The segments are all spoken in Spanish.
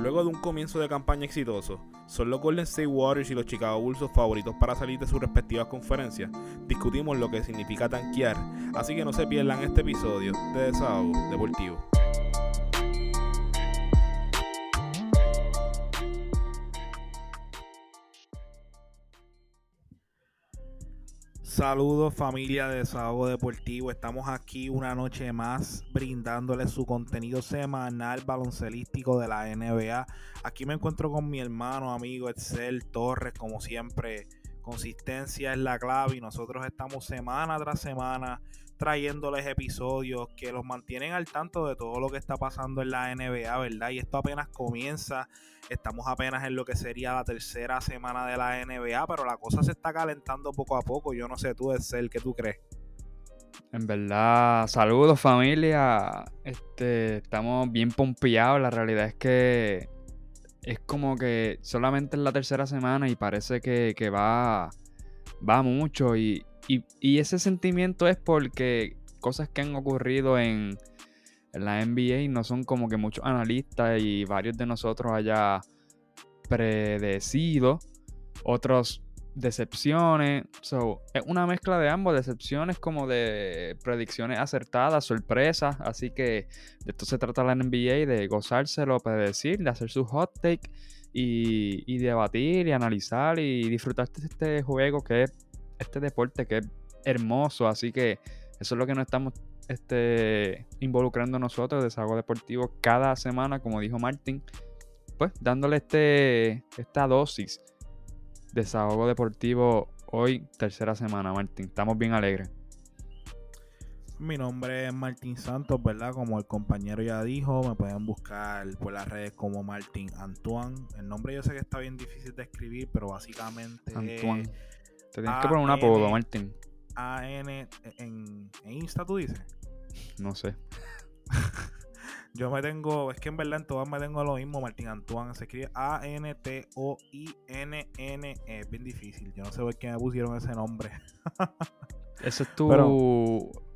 Luego de un comienzo de campaña exitoso, ¿son los Golden State Warriors y los Chicago Bulls sus favoritos para salir de sus respectivas conferencias? Discutimos lo que significa tanquear, así que no se pierdan este episodio de Desahogo Deportivo. Saludos familia de Desahogo Deportivo, estamos aquí una noche más brindándoles su contenido semanal baloncelístico de la NBA. Aquí me encuentro con mi hermano, amigo Excel Torres, como siempre, consistencia es la clave y nosotros estamos semana tras semana trayéndoles episodios que los mantienen al tanto de todo lo que está pasando en la NBA, ¿verdad? Y esto apenas comienza, estamos apenas en lo que sería la tercera semana de la NBA, pero la cosa se está calentando poco a poco. Yo no sé tú, Excel, ¿qué tú crees? En verdad, saludos familia. Este, estamos bien pompeados. La realidad es que es como que solamente es la tercera semana y parece que, que va, va mucho. Y, y, ese sentimiento es porque cosas que han ocurrido en, la NBA no son como que muchos analistas y varios de nosotros haya predecido. Otros decepciones. So, es una mezcla de ambos, decepciones como de predicciones acertadas, sorpresas. Así que de esto se trata la NBA, de gozárselo, predecir, de hacer su hot take y, y debatir y analizar y disfrutar de este juego que es este deporte que es hermoso, así que eso es lo que nos estamos este, involucrando nosotros, Desahogo Deportivo, cada semana, como dijo Martín, pues dándole este, esta dosis de Desahogo Deportivo hoy, tercera semana, Martín. Estamos bien alegres. Mi nombre es Martín Santos, ¿verdad? Como el compañero ya dijo, me pueden buscar por las redes como Martín Antoine. El nombre yo sé que está bien difícil de escribir, pero básicamente... Antoine. Te tienes que poner un apodo, Martín. A-N en, Insta, tú dices. No sé. Yo me tengo, es que en verdad en todas me tengo lo mismo, Martín Antoine. Se escribe A-N-T-O-I-N-N-E. Es bien difícil. Yo no sé por qué me pusieron ese nombre. ese es tu.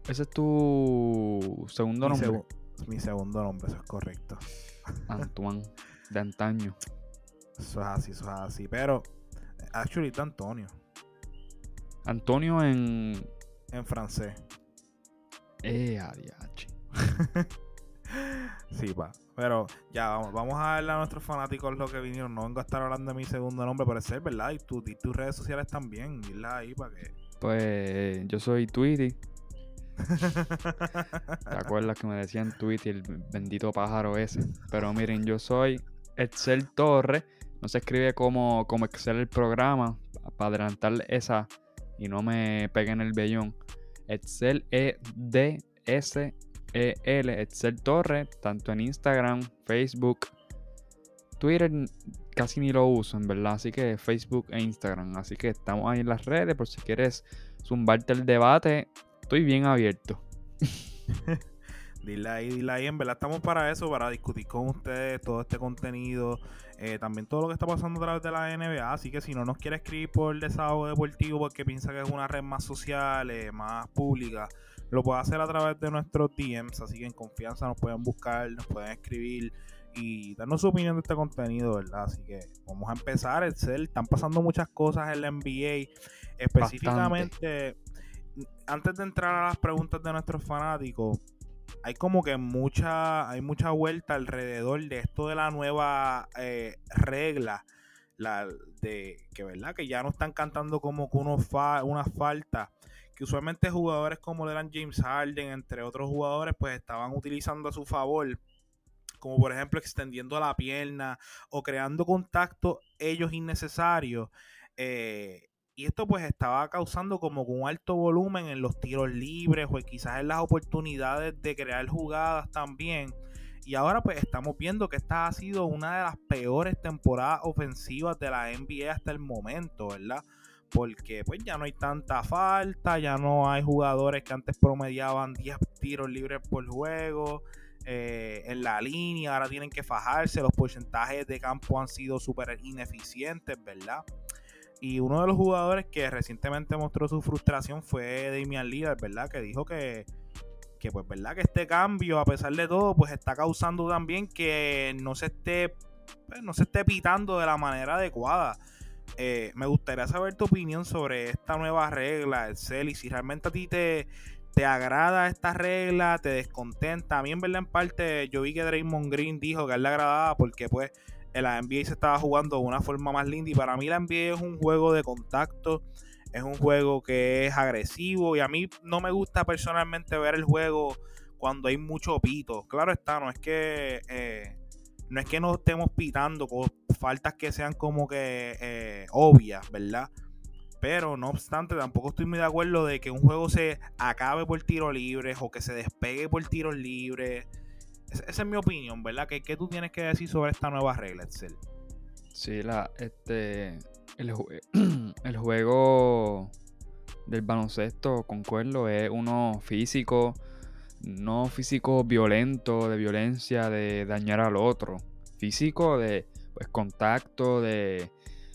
ese es tu segundo nombre. mi segundo nombre, eso es correcto. Antoine, de antaño. Eso es así, eso es así. Pero, actually, Antonio. Antonio en. En francés. Eh, adiache. sí, pa. Pero ya, vamos, vamos a darle a nuestros fanáticos lo que vinieron. No vengo a estar hablando de mi segundo nombre, pero es ¿verdad? Y, tu, tus redes sociales también. Ahí para que. Pues yo soy Tweety. ¿Te acuerdas que me decían Tweety, el bendito pájaro ese? Pero miren, yo soy Excel Torre. No se escribe como, como Excel el programa. Para adelantar esa y no me peguen el vellón. Excel E D S E L Excel Torre, tanto en Instagram, Facebook, Twitter casi ni lo uso, en verdad, así que Facebook e Instagram, así que estamos ahí en las redes por si quieres zumbarte el debate, estoy bien abierto. Dile ahí, dile ahí, en verdad estamos para eso, para discutir con ustedes todo este contenido, eh, también todo lo que está pasando a través de la NBA, así que si no nos quiere escribir por el desahogo deportivo porque piensa que es una red más social, eh, más pública, lo puede hacer a través de nuestros DMs, así que en confianza nos pueden buscar, nos pueden escribir y darnos su opinión de este contenido, ¿verdad? Así que vamos a empezar, Excel, están pasando muchas cosas en la NBA, específicamente... Antes de entrar a las preguntas de nuestros fanáticos, hay como que mucha, hay mucha vuelta alrededor de esto de la nueva eh, regla, la de que verdad que ya no están cantando como que uno fa, una falta, que usualmente jugadores como eran James Harden, entre otros jugadores, pues estaban utilizando a su favor, como por ejemplo extendiendo la pierna o creando contacto ellos innecesarios. Eh, y esto pues estaba causando como un alto volumen en los tiros libres o quizás en las oportunidades de crear jugadas también. Y ahora pues estamos viendo que esta ha sido una de las peores temporadas ofensivas de la NBA hasta el momento, ¿verdad? Porque pues ya no hay tanta falta, ya no hay jugadores que antes promediaban 10 tiros libres por juego. Eh, en la línea, ahora tienen que fajarse, los porcentajes de campo han sido súper ineficientes, ¿verdad? Y uno de los jugadores que recientemente mostró su frustración fue Damian Lillard, ¿verdad? Que dijo que, pues, ¿verdad? Que este cambio, a pesar de todo, pues está causando también que no se esté pues, no se esté pitando de la manera adecuada. Eh, me gustaría saber tu opinión sobre esta nueva regla, el CEL, y si realmente a ti te, te agrada esta regla, te descontenta. A mí en verdad en parte yo vi que Draymond Green dijo que a él le agradaba porque pues la NBA se estaba jugando de una forma más linda y para mí la NBA es un juego de contacto, es un juego que es agresivo y a mí no me gusta personalmente ver el juego cuando hay mucho pito. Claro está, no es que eh, no es que no estemos pitando con faltas que sean como que eh, obvias, ¿verdad? Pero no obstante, tampoco estoy muy de acuerdo de que un juego se acabe por tiros libres o que se despegue por tiros libres. Esa es mi opinión, ¿verdad? ¿Qué, ¿Qué, tú tienes que decir sobre esta nueva regla, Excel? Sí, la, este, el, el juego del baloncesto, concuerdo, es uno físico, no físico violento, de violencia, de dañar al otro. Físico de pues, contacto, de,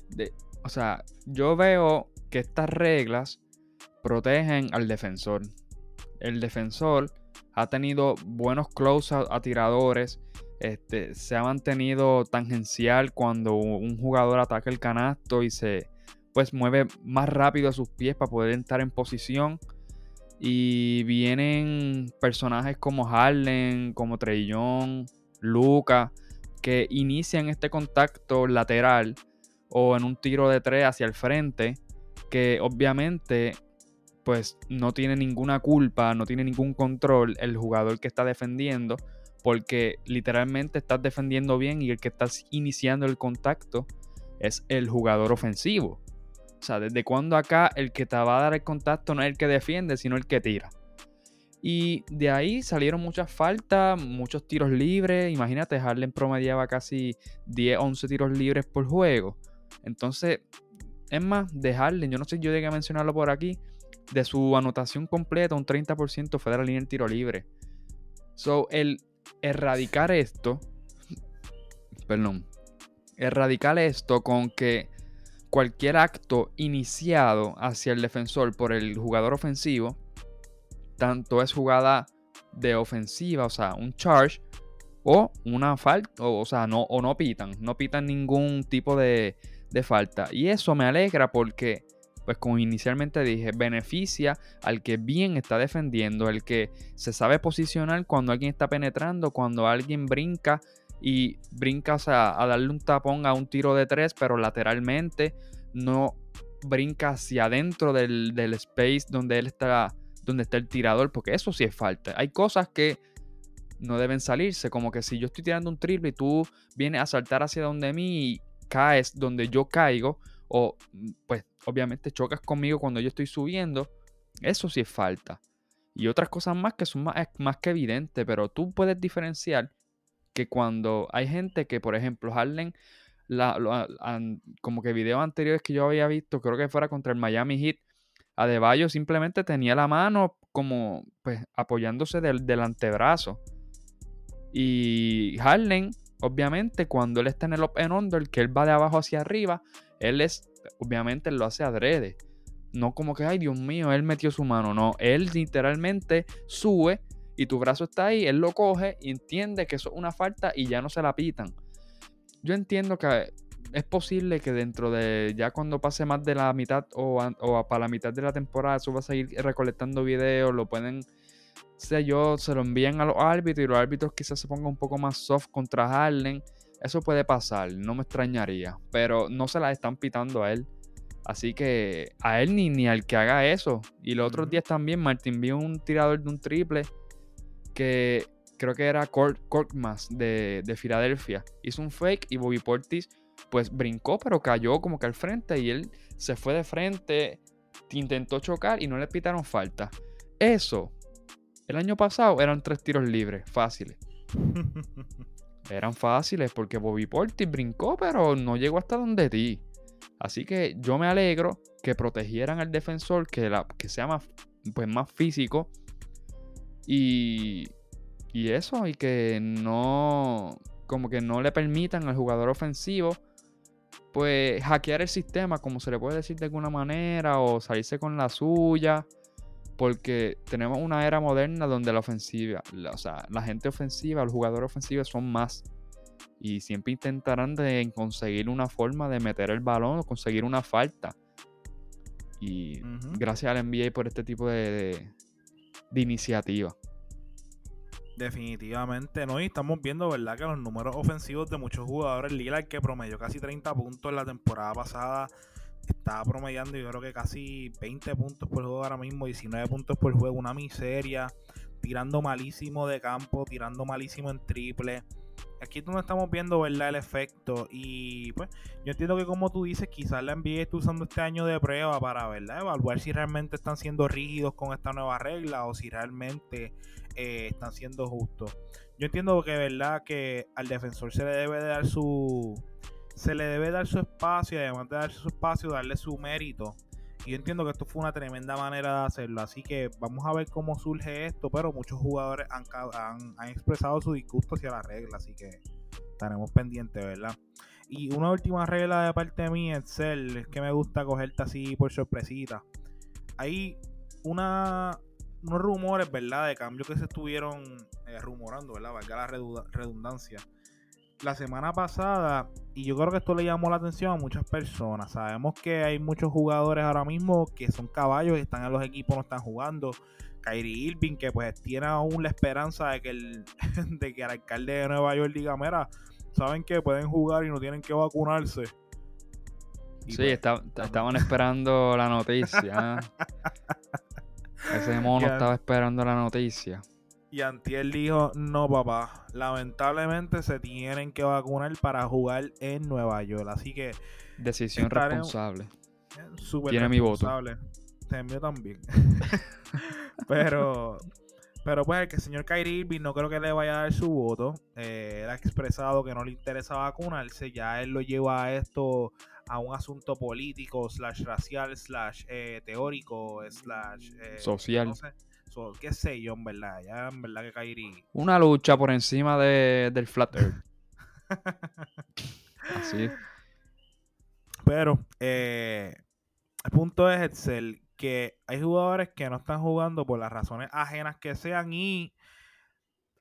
de... O sea, yo veo que estas reglas protegen al defensor. El defensor ha tenido buenos close a tiradores. Este, se ha mantenido tangencial cuando un jugador ataca el canasto y se pues mueve más rápido a sus pies para poder entrar en posición. Y vienen personajes como Harlen, como Treillon, Luca, que inician este contacto lateral o en un tiro de tres hacia el frente que obviamente pues no tiene ninguna culpa, no tiene ningún control el jugador que está defendiendo, porque literalmente estás defendiendo bien y el que estás iniciando el contacto es el jugador ofensivo. O sea, desde cuando acá el que te va a dar el contacto no es el que defiende, sino el que tira. Y de ahí salieron muchas faltas, muchos tiros libres. Imagínate, Harlem promediaba casi 10, 11 tiros libres por juego. Entonces, es más, de Harden, yo no sé si yo llegué a mencionarlo por aquí, de su anotación completa, un 30% fue de la línea del tiro libre. So, el erradicar esto, perdón, erradicar esto con que cualquier acto iniciado hacia el defensor por el jugador ofensivo, tanto es jugada de ofensiva, o sea, un charge, o una falta, o, o sea, no, o no pitan, no pitan ningún tipo de, de falta. Y eso me alegra porque, pues como inicialmente dije, beneficia al que bien está defendiendo, el que se sabe posicionar cuando alguien está penetrando, cuando alguien brinca y brinca a darle un tapón a un tiro de tres, pero lateralmente no brinca hacia adentro del, del space donde él está, donde está el tirador, porque eso sí es falta. Hay cosas que no deben salirse, como que si yo estoy tirando un triple y tú vienes a saltar hacia donde mí y caes donde yo caigo o mm, pues obviamente chocas conmigo cuando yo estoy subiendo, eso sí es falta. Y otras cosas más que son más, más que evidentes, pero tú puedes diferenciar que cuando hay gente que, por ejemplo, Harden, la, como que videos anteriores que yo había visto, creo que fuera contra el Miami Heat, Adebayo simplemente tenía la mano como pues apoyándose del, del antebrazo. Y Harden obviamente, cuando él está en el up and under, que él va de abajo hacia arriba, él es, obviamente, lo hace adrede. No como que, ay, Dios mío, él metió su mano. No, él literalmente sube y tu brazo está ahí, él lo coge y entiende que eso es una falta y ya no se la pitan. Yo entiendo que es posible que dentro de ya cuando pase más de la mitad o, o para la mitad de la temporada, eso va a seguir recolectando videos, lo pueden sea yo, se lo envían a los árbitros y los árbitros quizás se pongan un poco más soft contra Harden. Eso puede pasar, no me extrañaría. Pero no se la están pitando a él. Así que a él ni, ni al que haga eso. Y los otros días también Martin vio un tirador de un triple que creo que era Korkmaz de, de Filadelfia. Hizo un fake y Bobby Portis pues brincó pero cayó como que al frente y él se fue de frente, intentó chocar y no le pitaron falta. Eso el año pasado eran tres tiros libres, fáciles. eran fáciles porque Bobby Portis brincó, pero no llegó hasta donde ti. Así que yo me alegro que protegieran al defensor, que, la, que sea más, pues más físico. Y, y eso, y que no, como que no le permitan al jugador ofensivo, pues hackear el sistema, como se le puede decir de alguna manera, o salirse con la suya porque tenemos una era moderna donde la ofensiva, la, o sea, la gente ofensiva, los jugadores ofensivos son más. y siempre intentarán de conseguir una forma de meter el balón o conseguir una falta. Y gracias al NBA por este tipo de, de, iniciativa. Definitivamente, ¿no? Y estamos viendo, ¿verdad? Que los números ofensivos de muchos jugadores, Lillard que promedió casi 30 puntos en la temporada pasada, está promediando yo creo que casi 20 puntos por juego ahora mismo, 19 puntos por juego, una miseria, tirando malísimo de campo, tirando malísimo en triple aquí es donde estamos viendo, ¿verdad? El efecto. Y pues, yo entiendo que como tú dices, quizás la NBA está usando este año de prueba para, ¿verdad? Evaluar si realmente están siendo rígidos con esta nueva regla o si realmente eh, están siendo justos. Yo entiendo que, ¿verdad? Que al defensor se le debe dar su... Se le debe dar su espacio y además de darle su espacio, darle su mérito yo entiendo que esto fue una tremenda manera de hacerlo. Así que vamos a ver cómo surge esto. Pero muchos jugadores han, han, expresado su disgusto hacia la regla. Así que estaremos pendientes, ¿verdad? Y una última regla de parte mía, Excel, es que me gusta cogerte así por sorpresita. Hay una, unos rumores, ¿verdad? De cambios que se estuvieron eh, rumorando, ¿verdad? Valga la redundancia la semana pasada, y yo creo que esto le llamó la atención a muchas personas. Sabemos que hay muchos jugadores ahora mismo que son caballos y están en los equipos, no están jugando. Kyrie Irving, que pues tiene aún la esperanza de que el, de que el alcalde de Nueva York diga, mira, saben que pueden jugar y no tienen que vacunarse. sí, pues, estaban esperando la noticia. Ese mono estaba esperando la noticia. Y Antiel dijo, no papá, lamentablemente se tienen que vacunar para jugar en Nueva York. Así que... Decisión responsable. Tiene mi voto. Te también. pero... Pero pues que el señor Kyrie Irving no creo que le vaya a dar su voto. Eh, él ha expresado que no le interesa vacunarse. Ya él lo lleva a esto a un asunto político, slash racial, slash eh, teórico, slash... Eh, Social qué sé yo, en verdad. Ya en verdad que Kairi. Una lucha por encima de, del Flat Earth. Así. Pero, eh, el punto es, Excel, que hay jugadores que no están jugando por las razones ajenas que sean y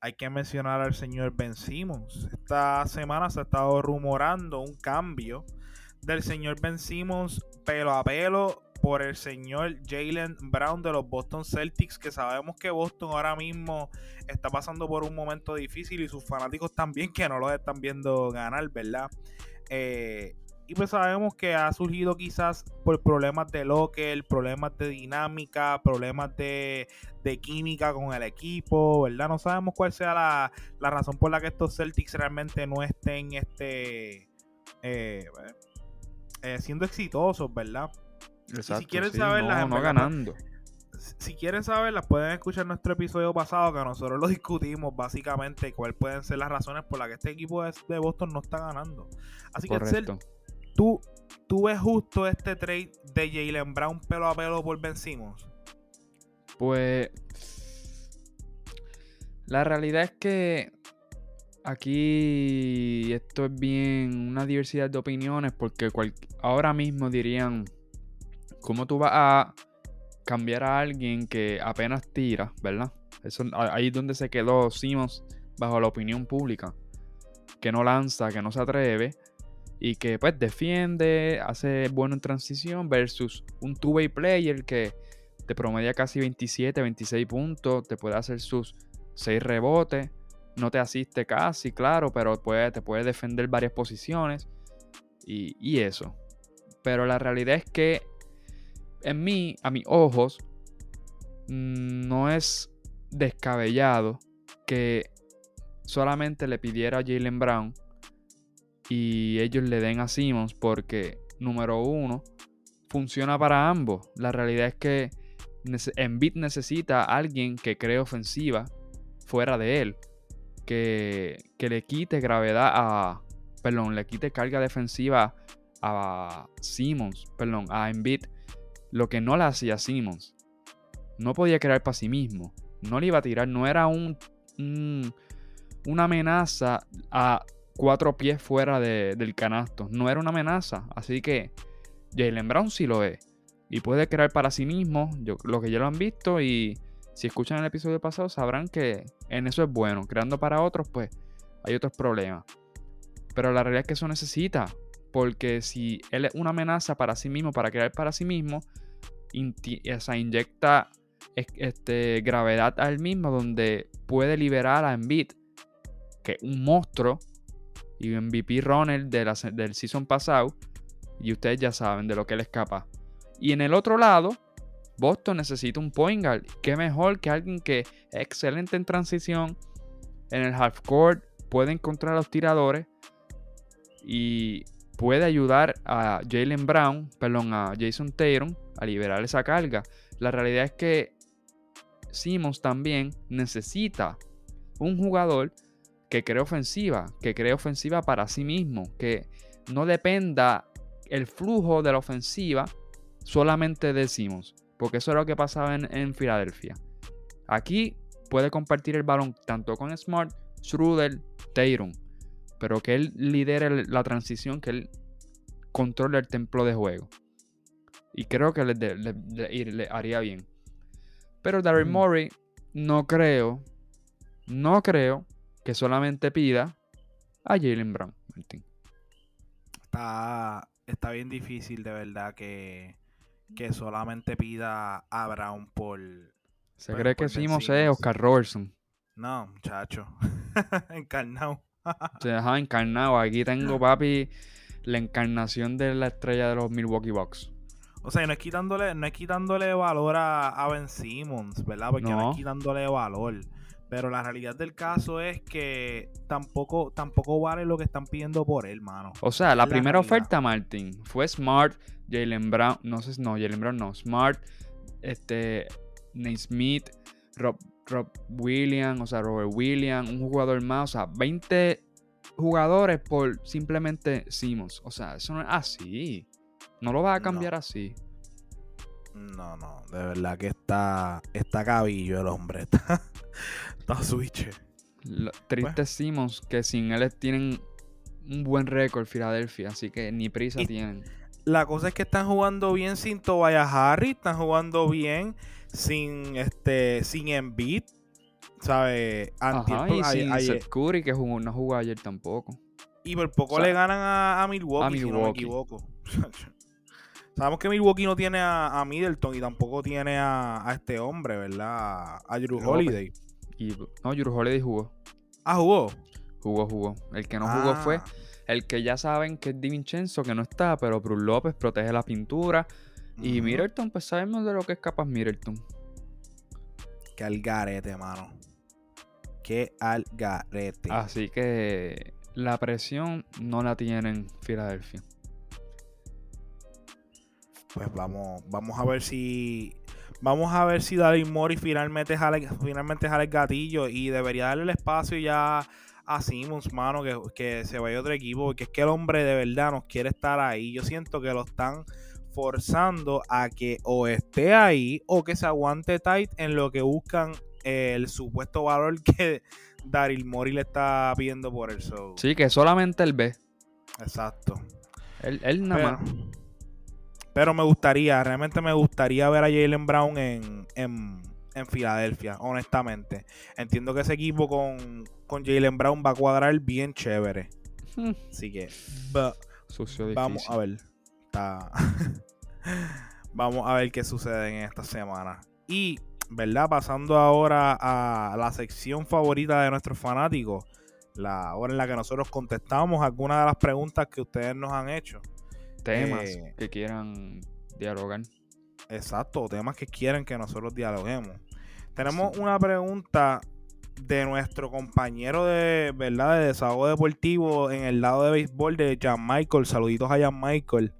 hay que mencionar al señor Ben Simmons. Esta semana se ha estado rumorando un cambio del señor Ben Simmons pelo a pelo por el señor Jalen Brown de los Boston Celtics, que sabemos que Boston ahora mismo está pasando por un momento difícil y sus fanáticos también que no los están viendo ganar, ¿verdad? Eh, y pues sabemos que ha surgido quizás por problemas de locker, problemas de dinámica, problemas de, química con el equipo, ¿verdad? No sabemos cuál sea la, razón por la que estos Celtics realmente no estén este, eh, eh, siendo exitosos, ¿verdad? Si quieren saberlas, no, ganando. Si quieren saberlas, pueden escuchar nuestro episodio pasado que nosotros lo discutimos básicamente cuáles pueden ser las razones por las que este equipo de Boston no está ganando. Así que, ¿tú, ¿tú ves justo este trade de Jalen Brown pelo a pelo por Ben Simmons? Pues la realidad es que aquí esto es bien una diversidad de opiniones porque ahora mismo dirían ¿Cómo tú vas a cambiar a alguien que apenas tira, verdad? Eso, ahí es donde se quedó Simmons bajo la opinión pública. Que no lanza, que no se atreve y que pues defiende, hace bueno en transición versus un two-way player que te promedia casi 27, 26 puntos, te puede hacer sus 6 rebotes, no te asiste casi, claro, pero te puede defender varias posiciones y eso. Pero la realidad es que en mí, a mis ojos, mm, no es descabellado que solamente le pidiera a Jalen Brown y ellos le den a Simmons porque, número uno, funciona para ambos. La realidad es que Embiid necesita a alguien que cree ofensiva fuera de él, que, que le quite gravedad a, perdón, le quite carga defensiva a Simmons, perdón, a Embiid lo que no le hacía Simmons. No podía crear para sí mismo. No le iba a tirar. No era un, una amenaza a cuatro pies fuera del canasto. No era una amenaza. Así que Jalen Brown sí lo es. Y puede crear para sí mismo. Yo, lo que ya lo han visto. Y si escuchan el episodio pasado sabrán que en eso es bueno. Creando para otros, pues hay otros problemas. Pero la realidad es que eso necesita. Porque si él es una amenaza para sí mismo, para crear para sí mismo, o inyecta este, gravedad a él mismo donde puede liberar a Embiid, que es un monstruo y MVP runner de del season pasado. Y ustedes ya saben de lo que él escapa. Y en el otro lado, Boston necesita un point guard. Qué mejor que alguien que es excelente en transición, en el half court, puede encontrar a los tiradores y puede ayudar a Jalen Brown, perdón, a Jason Tatum a liberar esa carga. La realidad es que Simmons también necesita un jugador que cree ofensiva, que cree ofensiva para sí mismo, que no dependa el flujo de la ofensiva solamente de Simmons, porque eso es lo que pasaba en, Filadelfia. Aquí puede compartir el balón tanto con Smart, Schroeder, Tatum, pero que él lidere la transición, que él controle el templo de juego. Y creo que le, haría bien. Pero Daryl Murray, no creo, no creo que solamente pida a Jalen Brown, Está, está bien difícil, de verdad, que, que solamente pida a Brown por. Se cree que Simos es Oscar Robertson. No, muchacho. encarnado. Se deja encarnado. Aquí tengo, papi, la encarnación de la estrella de los Milwaukee Bucks. O sea, no es quitándole, no es quitándole valor a, Ben Simmons, ¿verdad? Porque no. es quitándole valor. Pero la realidad del caso es que tampoco, tampoco vale lo que están pidiendo por él, mano. O sea, la, primera oferta, Martin, fue Smart, Jalen Brown, no sé, no, Jalen Brown no, Smart, este, Nate Smith, Rob, Rob Williams, o sea, Robert Williams, un jugador más, o sea, 20 jugadores por simplemente Simmons. O sea, eso no es así. No lo vas a cambiar así. No, no, de verdad que está, está cabillo el hombre. Está, está switch. triste pues. Simmons que sin él tienen un buen récord Filadelfia, así que ni prisa tienen. La cosa es que están jugando bien sin Tobias Harry, están jugando bien sin este sin Embiid, ¿sabes? Y sin Seth Curry que jugó, no jugó ayer tampoco. Y por poco le ganan a, Milwaukee, si no me equivoco. Sabemos que Milwaukee no tiene a, Middleton y tampoco tiene a, este hombre, ¿verdad? A Drew Holiday. Y, no, Drew Holiday jugó. Ah, jugó. Jugó, jugó. El que no jugó fue ah. el que ya saben que es Divincenzo, que no está, pero Bruce López protege la pintura. Y Middleton, pues sabemos de lo que es capaz Middleton. Qué algarete, mano. Qué algarete. Así que la presión no la tienen Filadelfia pues vamos, vamos a ver si vamos a ver si David Mori finalmente jale, finalmente jale el gatillo y debería darle el espacio ya a Simmons, mano, que, que se vaya otro equipo, porque es que el hombre de verdad nos quiere estar ahí. Yo siento que lo están forzando a que o esté ahí o que se aguante tight en lo que buscan el supuesto valor que Daryl Mori le está pidiendo por el show. Sí, que solamente él ve. Exacto. Él, él nada más. Pero me gustaría, realmente me gustaría ver a Jalen Brown en, en, Filadelfia, honestamente. Entiendo que ese equipo con, con Jalen Brown va a cuadrar bien chévere. Hmm. Así que vamos a ver. vamos a ver qué sucede en esta semana. Y, ¿verdad? Pasando ahora a la sección favorita de nuestros fanáticos. La hora en la que nosotros contestamos algunas de las preguntas que ustedes nos han hecho temas eh, que quieran dialogar. Exacto, temas que quieran que nosotros dialoguemos. Tenemos una pregunta de nuestro compañero de verdad de desahogo deportivo en el lado de béisbol de Jan Michael. Saluditos a Jan Michael.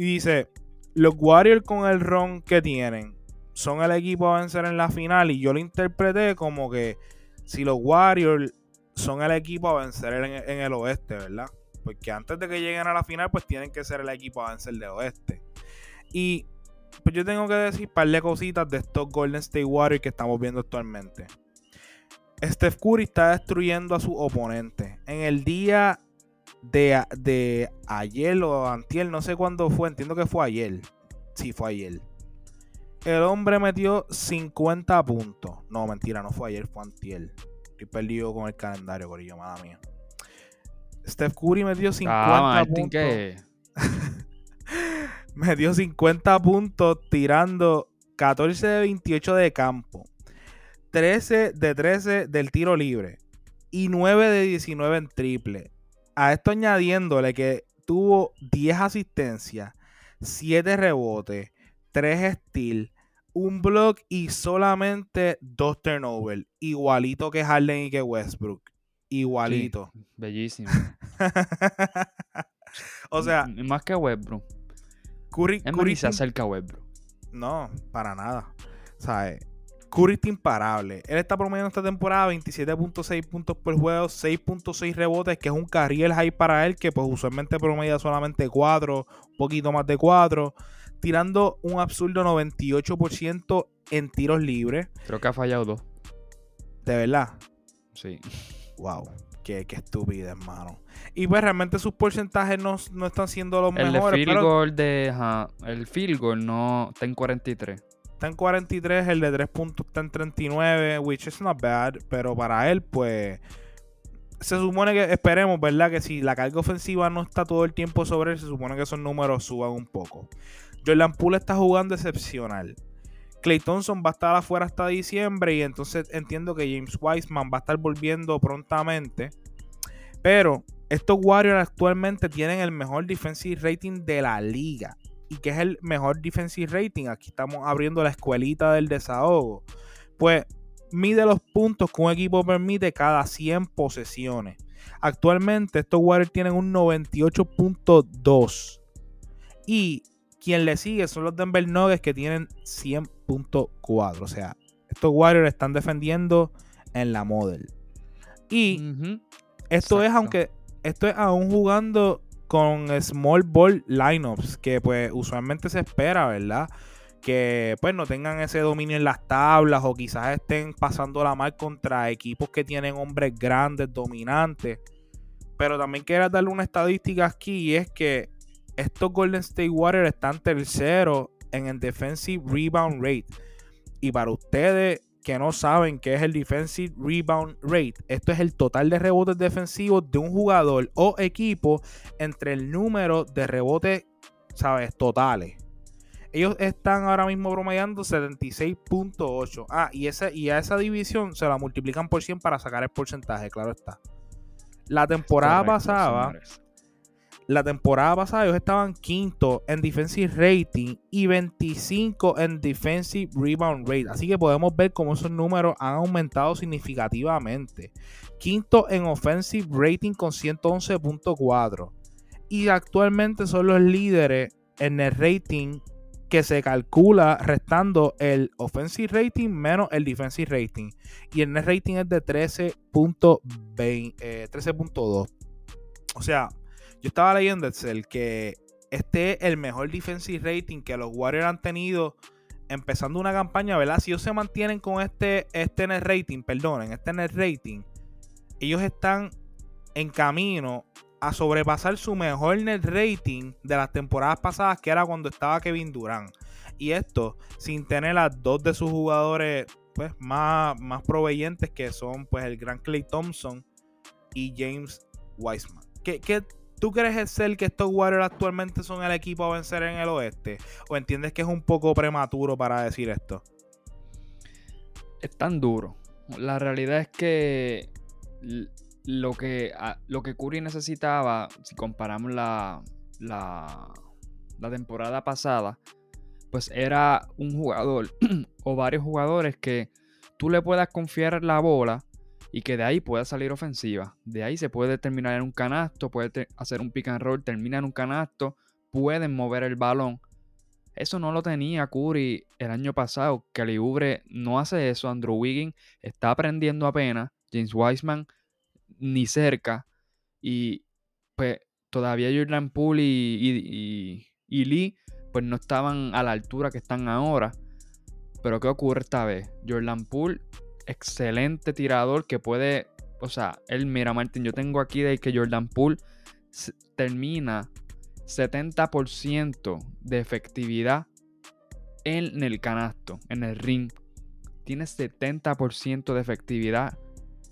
Y dice: Los Warriors con el ron que tienen son el equipo a vencer en la final. Y yo lo interpreté como que si los Warriors son el equipo a vencer en el oeste, ¿verdad? Porque antes de que lleguen a la final, pues tienen que ser el equipo a vencer de oeste. Y pues yo tengo que decir un par de cositas de estos Golden State Warriors que estamos viendo actualmente. Steph Curry está destruyendo a su oponente. En el día de, de ayer o antier, no sé cuándo fue, entiendo que fue ayer. Sí, fue ayer. El hombre metió 50 puntos. No, mentira, no fue ayer, fue antier. Estoy perdido con el calendario, Corillo, mala mía. Steph Curry metió 50 Ah, Martin, puntos. ¿qué? Metió 50 puntos tirando 14 de 28 de campo, 13 de 13 del tiro libre y 9 de 19 en triple. A esto añadiéndole que tuvo 10 asistencias, 7 rebotes, 3 steals, un block y solamente 2 turnovers. Igualito que Harden y que Westbrook. Igualito. Bellísimo. o sea, M- más que Westbrook. Curry, Curry se acerca a Westbrook. No, para nada. ¿Sabes? Curry está imparable. Él está promediando esta temporada 27.6 puntos por juego, 6.6 rebotes, que es un carriel high para él, que pues usualmente promedia solamente 4, un poquito más de 4, tirando un absurdo 98% en tiros libres. Creo que ha fallado dos. De verdad. Sí. Wow. Qué, qué estúpido, hermano. Y pues realmente sus porcentajes no, no están siendo los El de mejores. field pero goal de. el field goal no está en 43. Está en 43, el de 3 puntos está en 39, which is not bad, pero para él, pues, se supone que esperemos, ¿verdad? Que si la carga ofensiva no está todo el tiempo sobre él, se supone que esos números suban un poco. Jordan Poole está jugando excepcional. Clay Thompson va a estar afuera hasta diciembre y entonces entiendo que James Wiseman va a estar volviendo prontamente. Pero estos Warriors actualmente tienen el mejor defensive rating de la liga. ¿Y que es el mejor defensive rating? Aquí estamos abriendo la escuelita del desahogo. Pues mide los puntos que un equipo permite cada 100 posesiones. Actualmente estos Warriors tienen un 98.2. Y quien le sigue son los Denver Nuggets que tienen 100.4. O sea, estos Warriors están defendiendo en la model. Y esto es aunque esto es aún jugando con small ball lineups que pues usualmente se espera, ¿verdad? Que pues no tengan ese dominio en las tablas o quizás estén pasando la mal contra equipos que tienen hombres grandes, dominantes. Pero también quiero darle una estadística aquí y es que estos Golden State Warriors están terceros en el defensive rebound rate. Y para ustedes que no saben qué es el defensive rebound rate, esto es el total de rebotes defensivos de un jugador o equipo entre el número de rebotes, ¿sabes? Totales. Ellos están ahora mismo promediando 76.8. Ah, y, ese, y a esa división se la multiplican por 100 para sacar el porcentaje, claro está. La temporada Correcto, pasada, señores. La temporada pasada ellos estaban quinto en defensive rating y 25 en defensive rebound rate. Así que podemos ver cómo esos números han aumentado significativamente. Quinto en offensive rating con 111.4. Y actualmente son los líderes en el rating que se calcula restando el offensive rating menos el defensive rating. Y el net rating es de 13.20, eh, 13.2. O sea, yo estaba leyendo Excel que este es el mejor defensive rating que los Warriors han tenido empezando una campaña, ¿verdad? Si ellos se mantienen con este, este net rating, perdonen, este net rating, ellos están en camino a sobrepasar su mejor net rating de las temporadas pasadas, que era cuando estaba Kevin Durant. Y esto sin tener a dos de sus jugadores pues, más, más proveyentes, que son pues el gran Clay Thompson y James Wiseman. ¿Qué, qué tú crees ser que estos Warriors actualmente son el equipo a vencer en el oeste? ¿O entiendes que es un poco prematuro para decir esto? Es tan duro. La realidad es que lo que, lo que Curry necesitaba, si comparamos la, la, la temporada pasada, pues era un jugador o varios jugadores que tú le puedas confiar la bola y que de ahí pueda salir ofensiva. De ahí se puede terminar en un canasto, puede hacer un pick and roll, termina en un canasto, pueden mover el balón. Eso no lo tenía Curry el año pasado. Oubre no hace eso. Andrew Wiggins está aprendiendo apenas. James Wiseman ni cerca. Y pues todavía Jordan Poole y, y- y- y Lee pues no estaban a la altura que están ahora. Pero ¿qué ocurre esta vez? Jordan Poole, excelente tirador que puede, o sea, él, mira Martín, yo tengo aquí de que Jordan Poole termina 70% de efectividad en el canasto, en el ring. Tiene 70% de efectividad,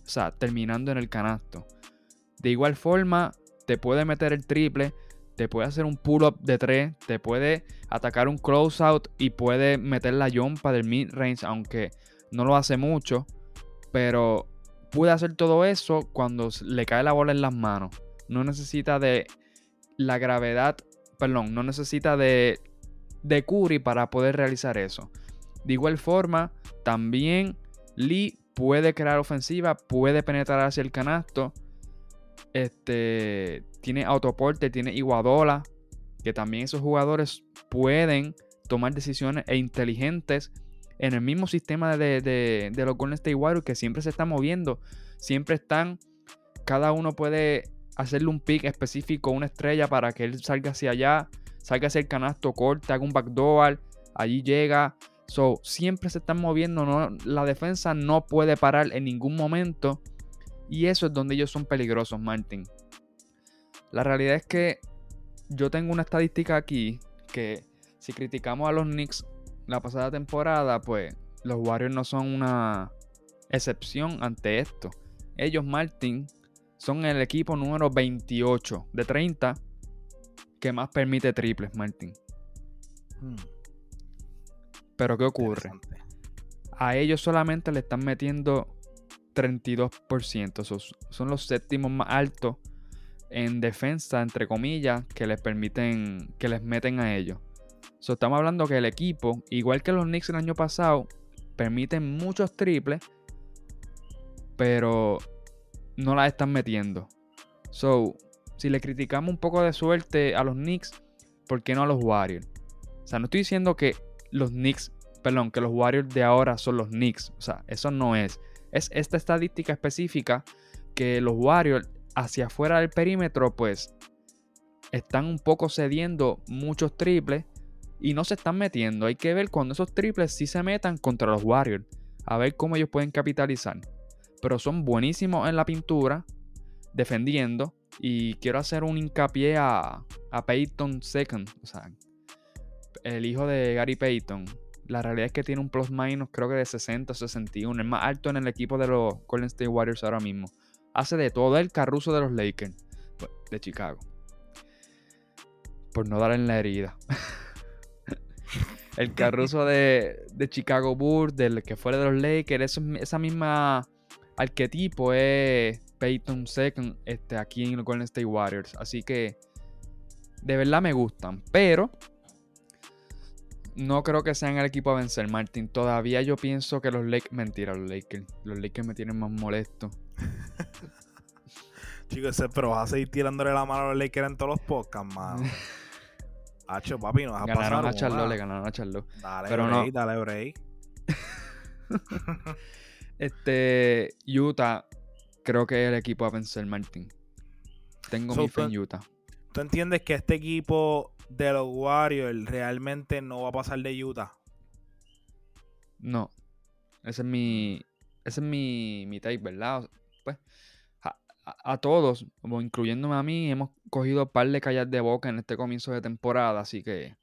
o sea, terminando en el canasto. De igual forma, te puede meter el triple, te puede hacer un pull-up de 3, te puede atacar un close-out y puede meter la jumpa del mid-range, aunque no lo hace mucho. Pero puede hacer todo eso cuando le cae la bola en las manos. No necesita de la gravedad, perdón, no necesita de, de Curry para poder realizar eso. De igual forma, también Lee puede crear ofensiva, puede penetrar hacia el canasto. Este, tiene autoporte, tiene Iguadola, que también esos jugadores pueden tomar decisiones e inteligentes en el mismo sistema de, de, los Golden State Warriors que siempre se están moviendo, siempre están, cada uno puede hacerle un pick específico, una estrella para que él salga hacia allá, salga hacia el canasto, corte, haga un backdoor, allí llega. So, siempre se están moviendo, no, la defensa no puede parar en ningún momento. Y eso es donde ellos son peligrosos, Martin. La realidad es que yo tengo una estadística aquí que si criticamos a los Knicks la pasada temporada, pues los Warriors no son una excepción ante esto. Ellos, Martin, son el equipo número 28 de 30 que más permite triples, Martin. Hmm. Pero ¿qué ocurre? A ellos solamente le están metiendo 32%. son los séptimos más altos en defensa, entre comillas, que les permiten, que les meten a ellos. Estamos hablando que el equipo, igual que los Knicks el año pasado, permiten muchos triples, pero no las están metiendo. So, si le criticamos un poco de suerte a los Knicks, ¿por qué no a los Warriors? O sea, no estoy diciendo que los Knicks, perdón, que los Warriors de ahora son los Knicks. O sea, eso no es. Es esta estadística específica que los Warriors hacia afuera del perímetro, pues están un poco cediendo muchos triples y no se están metiendo. Hay que ver cuando esos triples sí se metan contra los Warriors. A ver cómo ellos pueden capitalizar. Pero son buenísimos en la pintura, defendiendo. Y quiero hacer un hincapié a, a Peyton Second. O sea, el hijo de Gary Payton. La realidad es que tiene un plus minus creo que de 60 o 61. El más alto en el equipo de los Golden State Warriors ahora mismo hace de todo el carruso de los Lakers de Chicago. Por no dar en la herida. el carruso de, Chicago Bulls, del que fuera de los Lakers, esa misma arquetipo es Peyton Second este, aquí en los Golden State Warriors. Así que de verdad me gustan. Pero no creo que sean el equipo a vencer, Martin. Todavía yo pienso que los Lakers. Mentira, los Lakers. Los Lakers me tienen más molesto. Chicos, pero vas a seguir tirándole la mano a los Lakers en todos los podcasts, mano. Hacho, papi, no vas a ganaron pasar a Charlotte, le ganaron a Charlotte. Dale, pero break, no. dale break. este, Utah, creo que es el equipo a vencer, Martin. Tengo mi fe en Utah. ¿Tú entiendes que este equipo de los Warriors realmente no va a pasar de Utah? No. Ese es mi. Ese es mi, mi take, ¿verdad? Pues, a, todos, como incluyéndome a mí, hemos cogido un par de callas de boca en este comienzo de temporada, así que.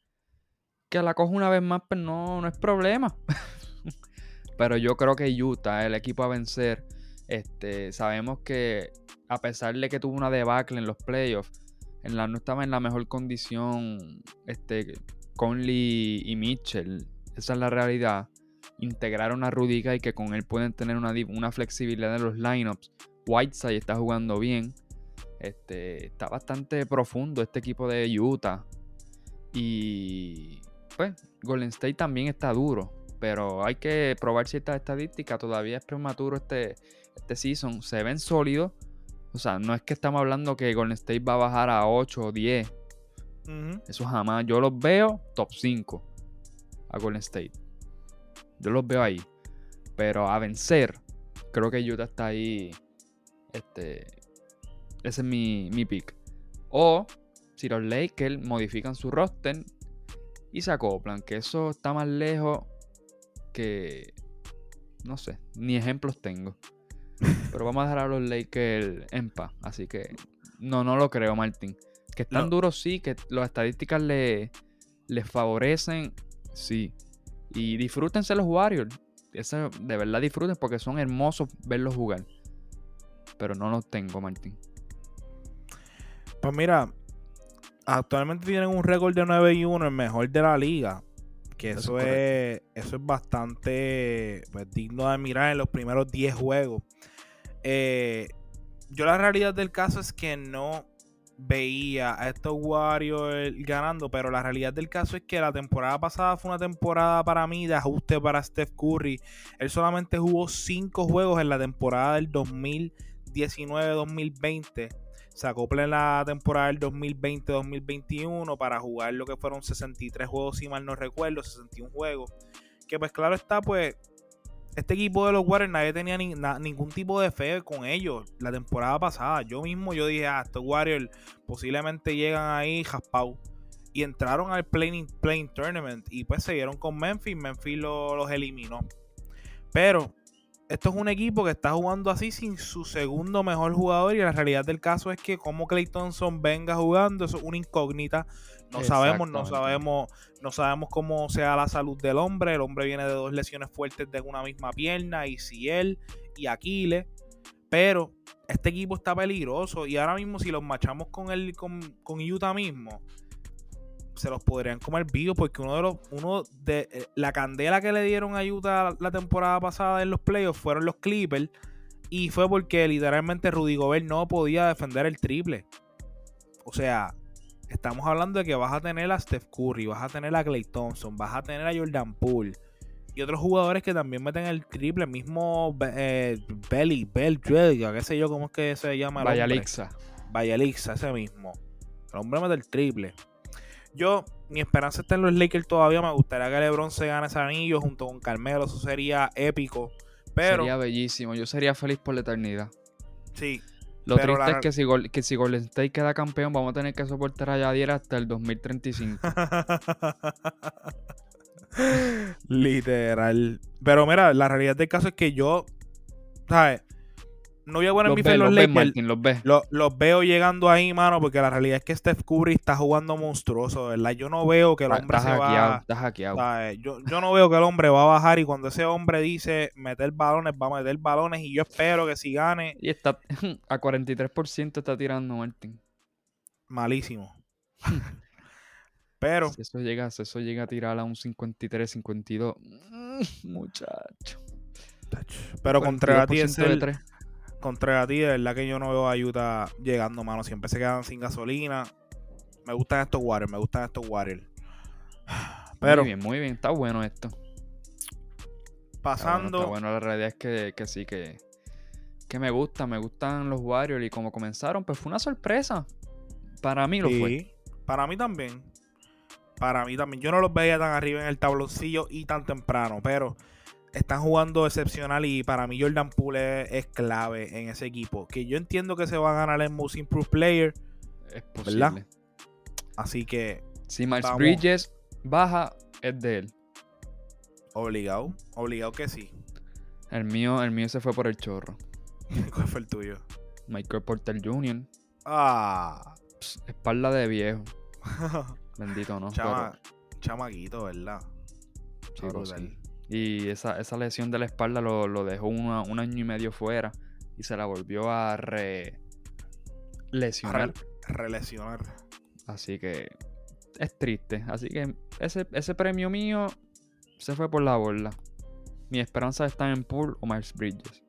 Que la cojo una vez más, pues no, no es problema. Pero yo creo que Utah el equipo a vencer. Este, sabemos que a pesar de que tuvo una debacle en los playoffs, en la, no estaba en la mejor condición este, Conley y Mitchell. Esa es la realidad. Integraron a Rudica y que con él pueden tener una, una flexibilidad en los lineups. Whiteside está jugando bien. Este, está bastante profundo este equipo de Utah. Y pues Golden State también está duro. Pero hay que probar ciertas estadísticas. Todavía es prematuro este, este season. Se ven sólidos o sea, no es que estamos hablando que Golden State va a bajar a 8 o 10. Eso jamás. Yo los veo top 5 a Golden State. Yo los veo ahí. Pero a vencer, creo que Utah está ahí. Este. Ese es mi, mi pick. O si los Lakers modifican su roster y se acoplan, que eso está más lejos que. No sé, ni ejemplos tengo. Pero vamos a dejar a los Lakers en paz. Así que no, no lo creo, Martín. Que están duros, sí. Que las estadísticas les favorecen, sí. Y disfrútense los Warriors. de verdad disfruten porque son hermosos verlos jugar. Pero no los tengo, Martín. Pues mira, actualmente tienen un récord de 9 y 1, el mejor de la liga. Que eso, es, eso es bastante pues, digno de mirar en los primeros 10 juegos. Eh, yo la realidad del caso es que no veía a estos Warriors ganando, pero la realidad del caso es que la temporada pasada fue una temporada para mí de ajuste para Steph Curry. Él solamente jugó 5 juegos en la temporada del 2019-2020 se acopla en la temporada del 2020-2021 para jugar lo que fueron 63 juegos, si mal no recuerdo, 61 juegos. Que pues claro está, pues este equipo de los Warriors nadie tenía ningún tipo de fe con ellos la temporada pasada. Yo mismo yo dije, ah, estos Warriors posiblemente llegan ahí jaspau. Y entraron al Playing, playing Tournament y pues se dieron con Memphis. Memphis los eliminó. Pero esto es un equipo que está jugando así sin su segundo mejor jugador y la realidad del caso es que como Clay Thompson venga jugando, eso es una incógnita. No sabemos, no sabemos, no sabemos cómo sea la salud del hombre. El hombre viene de dos lesiones fuertes de una misma pierna, y si él y Aquiles. Pero este equipo está peligroso y ahora mismo si los machamos con el con, con Utah mismo, se los podrían comer vivos porque uno de los uno de eh, la candela que le dieron a Utah la temporada pasada en los playoffs fueron los Clippers y fue porque literalmente Rudy Gobert no podía defender el triple. O sea, estamos hablando de que vas a tener a Steph Curry, vas a tener a Clay Thompson, vas a tener a Jordan Poole y otros jugadores que también meten el triple, mismo eh, Belly, Bell qué sé yo cómo es que se llama Vayalixa. Vayalixa, ese mismo. El hombre mete el triple. Yo, mi esperanza está en los Lakers todavía. Me gustaría que LeBron se gane ese anillo junto con Carmelo. Eso sería épico. Pero, sería bellísimo. Yo sería feliz por la eternidad. Sí. Lo triste es que si, que si Golden State queda campeón, vamos a tener que soportar a Yadier hasta el 2035. Literal. Pero mira, la realidad del caso es que yo, ¿sabes? No voy a poner mi fe en los, Lakers. los, veo llegando ahí, mano, porque la realidad es que Steph Curry está jugando monstruoso, ¿verdad? Yo no veo que el hombre se va... Está hackeado. Yo, yo no veo que el hombre va a bajar y cuando ese hombre dice meter balones, va a meter balones y yo espero que si gane... Y está a 43% está tirando Martin. Malísimo. Pero... Si eso llega, eso llega a tirar a un 53, 52... Muchacho. Pero contra es el contra ti, de verdad que yo no veo a Utah llegando, mano. Siempre se quedan sin gasolina. Me gustan estos Warriors, me gustan estos Warriors. Pero, muy bien, muy bien. Está bueno esto. Pasando. Está bueno, la realidad es que, sí, que, que me gusta, me gustan los Warriors. Y como comenzaron, pues fue una sorpresa. Para mí lo fue. Para mí también. Para mí también. Yo no los veía tan arriba en el tabloncillo y tan temprano, pero están jugando excepcional y para mí Jordan Poole es, clave en ese equipo. Que yo entiendo que se va a ganar el Most Improved Player. Es posible. ¿verdad? Así que. Si Miles Bridges baja, es de él. Obligado. Obligado que sí. El mío, el mío se fue por el chorro. ¿Cuál fue el tuyo? Michael Porter Jr. Ah. espalda de viejo. Bendito, ¿no? Chamaguito, ¿verdad? sí. Y esa, lesión de la espalda lo, dejó un año y medio fuera y se la volvió a re lesionar. Re Así que es triste. Así que ese, ese premio mío se fue por la borda. Mi esperanza está en Pool o Miles Bridges.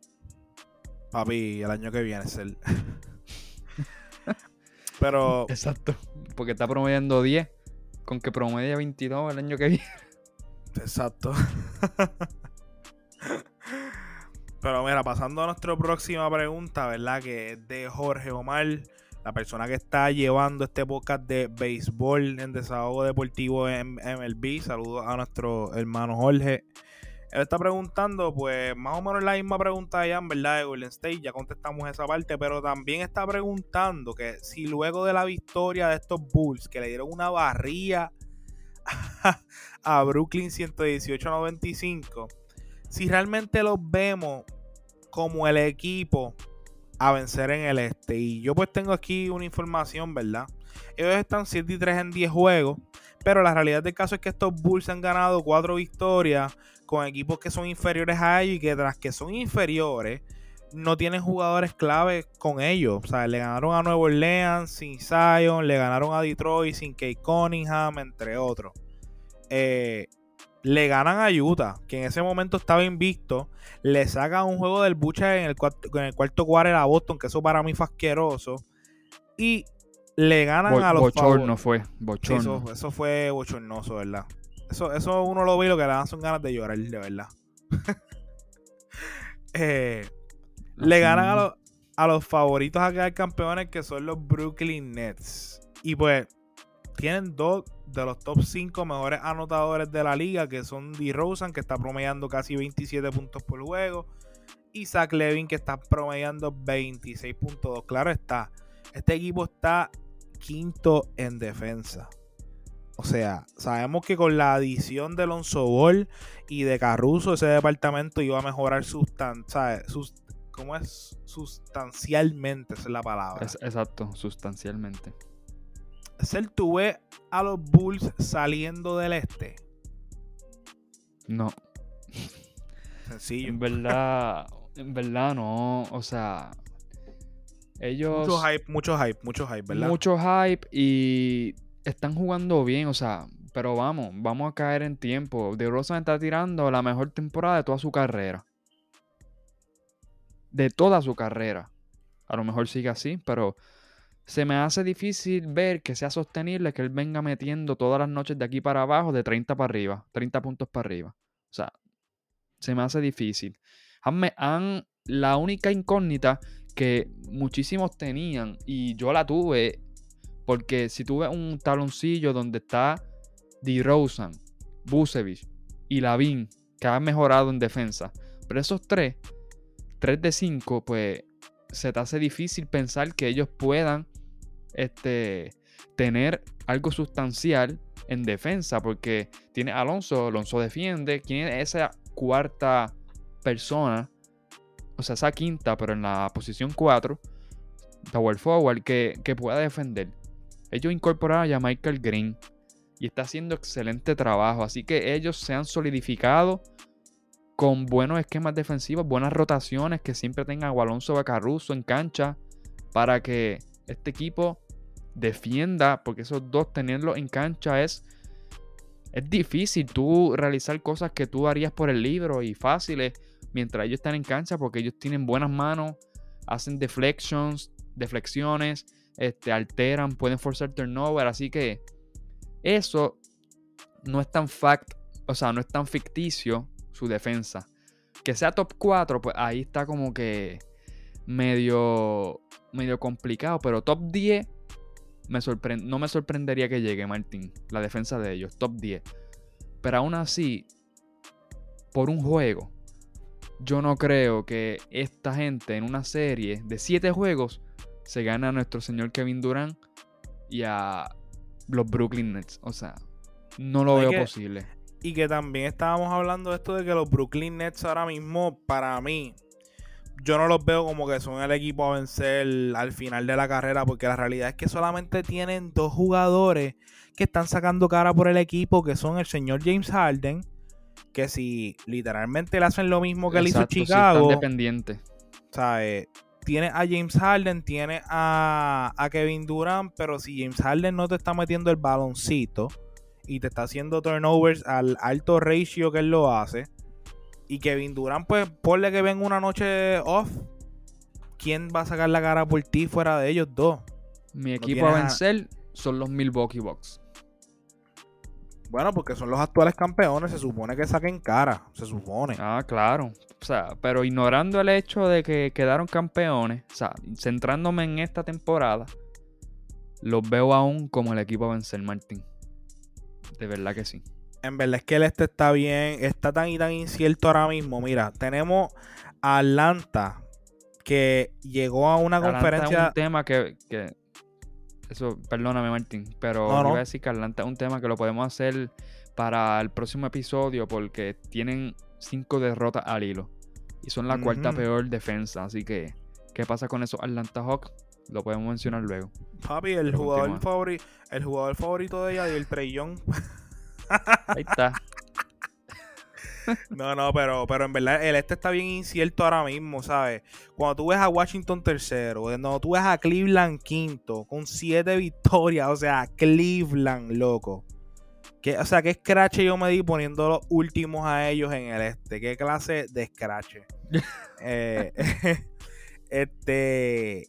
Papi, el año que viene es el. Pero. Exacto. Porque está promediando 10. Con que promedia 22 el año que viene. Exacto. Pero mira, pasando a nuestra próxima pregunta, ¿verdad? Que es de Jorge Omar, la persona que está llevando este podcast de béisbol en desahogo deportivo en MLB. Saludos a nuestro hermano Jorge. Él está preguntando, pues, más o menos la misma pregunta en verdad, de Golden State. Ya contestamos esa parte, pero también está preguntando que si luego de la victoria de estos Bulls, que le dieron una barría a Brooklyn 118-95, si realmente los vemos como el equipo a vencer en el este. Y yo pues tengo aquí una información, ¿verdad? Ellos están 7 y 3 en 10 juegos, pero la realidad del caso es que estos Bulls han ganado 4 victorias con equipos que son inferiores a ellos y que tras que son inferiores, no tienen jugadores clave con ellos. O sea, le ganaron a Nueva Orleans sin Zion, le ganaron a Detroit sin Kate Cunningham, entre otros. Eh, le ganan a Utah, que en ese momento estaba invicto. Le sacan un juego del Bucha en el, en el cuarto cuarto a Boston, que eso para mí fue asqueroso. Y le ganan a los Bochorno fue. Bochorno. eso, eso, fue bochornoso, ¿verdad? Eso, eso uno lo ve y lo que le dan son ganas de llorar, de verdad. eh, le ganan a los, a los favoritos a quedar campeones que son los Brooklyn Nets. Y pues tienen dos de los top 5 mejores anotadores de la liga, que son DeRozan, que está promediando casi 27 puntos por juego, y Zach Levin, que está promediando 26.2. Claro está, este equipo está quinto en defensa. O sea, sabemos que con la adición de Alonso Ball y de Caruso, ese departamento iba a mejorar sustancialmente. Sus, ¿Cómo es? Sustancialmente, esa es la palabra. exacto, sustancialmente. ¿Ser tú a los Bulls saliendo del este? No. Sencillo. En verdad, en verdad no. O sea, ellos. Mucho hype, mucho hype, mucho hype, ¿verdad? Mucho hype y están jugando bien, o sea, pero vamos, vamos a caer en tiempo. De Rosa está tirando la mejor temporada de toda su carrera de toda su carrera. A lo mejor sigue así, pero se me hace difícil ver que sea sostenible que él venga metiendo todas las noches de aquí para abajo de 30 para arriba, 30 puntos para arriba. O sea, se me hace difícil. Han, han, la única incógnita que muchísimos tenían, y yo la tuve, porque si tuve un taloncillo donde está DeRozan, Busevich y Lavin, que han mejorado en defensa, pero esos tres 3 de 5, pues se te hace difícil pensar que ellos puedan este, tener algo sustancial en defensa, porque tiene Alonso, Alonso defiende, ¿quién es esa cuarta persona? O sea, esa quinta, pero en la posición 4, Tower Forward, que, que pueda defender. Ellos incorporaron a Michael Green y está haciendo excelente trabajo, así que ellos se han solidificado con buenos esquemas defensivos, buenas rotaciones, que siempre tenga a Alonso Bacarruso en cancha para que este equipo defienda, porque esos dos tenerlos en cancha es, es difícil. Tú realizar cosas que tú harías por el libro y fáciles mientras ellos están en cancha porque ellos tienen buenas manos, hacen deflections, deflexiones, este, alteran, pueden forzar turnover, así que eso no es tan fact, o sea, no es tan ficticio su defensa. Que sea top 4, pues ahí está como que medio, medio complicado, pero top 10 me no me sorprendería que llegue Martín, la defensa de ellos, top 10. Pero aún así, por un juego, yo no creo que esta gente en una serie de 7 juegos se gane a nuestro señor Kevin Durant y a los Brooklyn Nets. O sea, no lo veo posible. Y que también estábamos hablando de esto de que los Brooklyn Nets ahora mismo, para mí, yo no los veo como que son el equipo a vencer al final de la carrera, porque la realidad es que solamente tienen dos jugadores que están sacando cara por el equipo, que son el señor James Harden, que si literalmente le hacen lo mismo que le hizo Chicago. dependiente. ¿sabes? Tiene a James Harden, tiene a, a Kevin Durant, pero si James Harden no te está metiendo el baloncito, y te está haciendo turnovers al alto ratio que él lo hace. Y Kevin Durant, pues ponle que ven una noche off. ¿Quién va a sacar la cara por ti fuera de ellos dos? Mi equipo a vencer son los Milwaukee Bucks. Bueno, porque son los actuales campeones, se supone que saquen cara, se supone. Ah, claro. O sea, pero ignorando el hecho de que quedaron campeones, o sea, centrándome en esta temporada, los veo aún como el equipo a vencer, Martín. De verdad que sí. En verdad es que el este está bien, está tan y tan incierto ahora mismo. Mira, tenemos a Atlanta que llegó a una conferencia. Es un tema que, Eso, perdóname, Martín, pero no, iba a decir que Atlanta es un tema que lo podemos hacer para el próximo episodio porque tienen cinco derrotas al hilo y son la cuarta peor defensa. Así que, ¿qué pasa con esos Atlanta Hawks? Lo podemos mencionar luego. Papi, el jugador favorito, el jugador favorito de ella y el Trellón. Ahí está. no, no, pero, pero en verdad el este está bien incierto ahora mismo, ¿sabes? Cuando tú ves a Washington tercero, cuando tú ves a Cleveland quinto, con siete victorias, o sea, Cleveland, loco. o sea, ¿qué scratch yo me di poniendo los últimos a ellos en el este? ¿Qué clase de scratch? eh, este,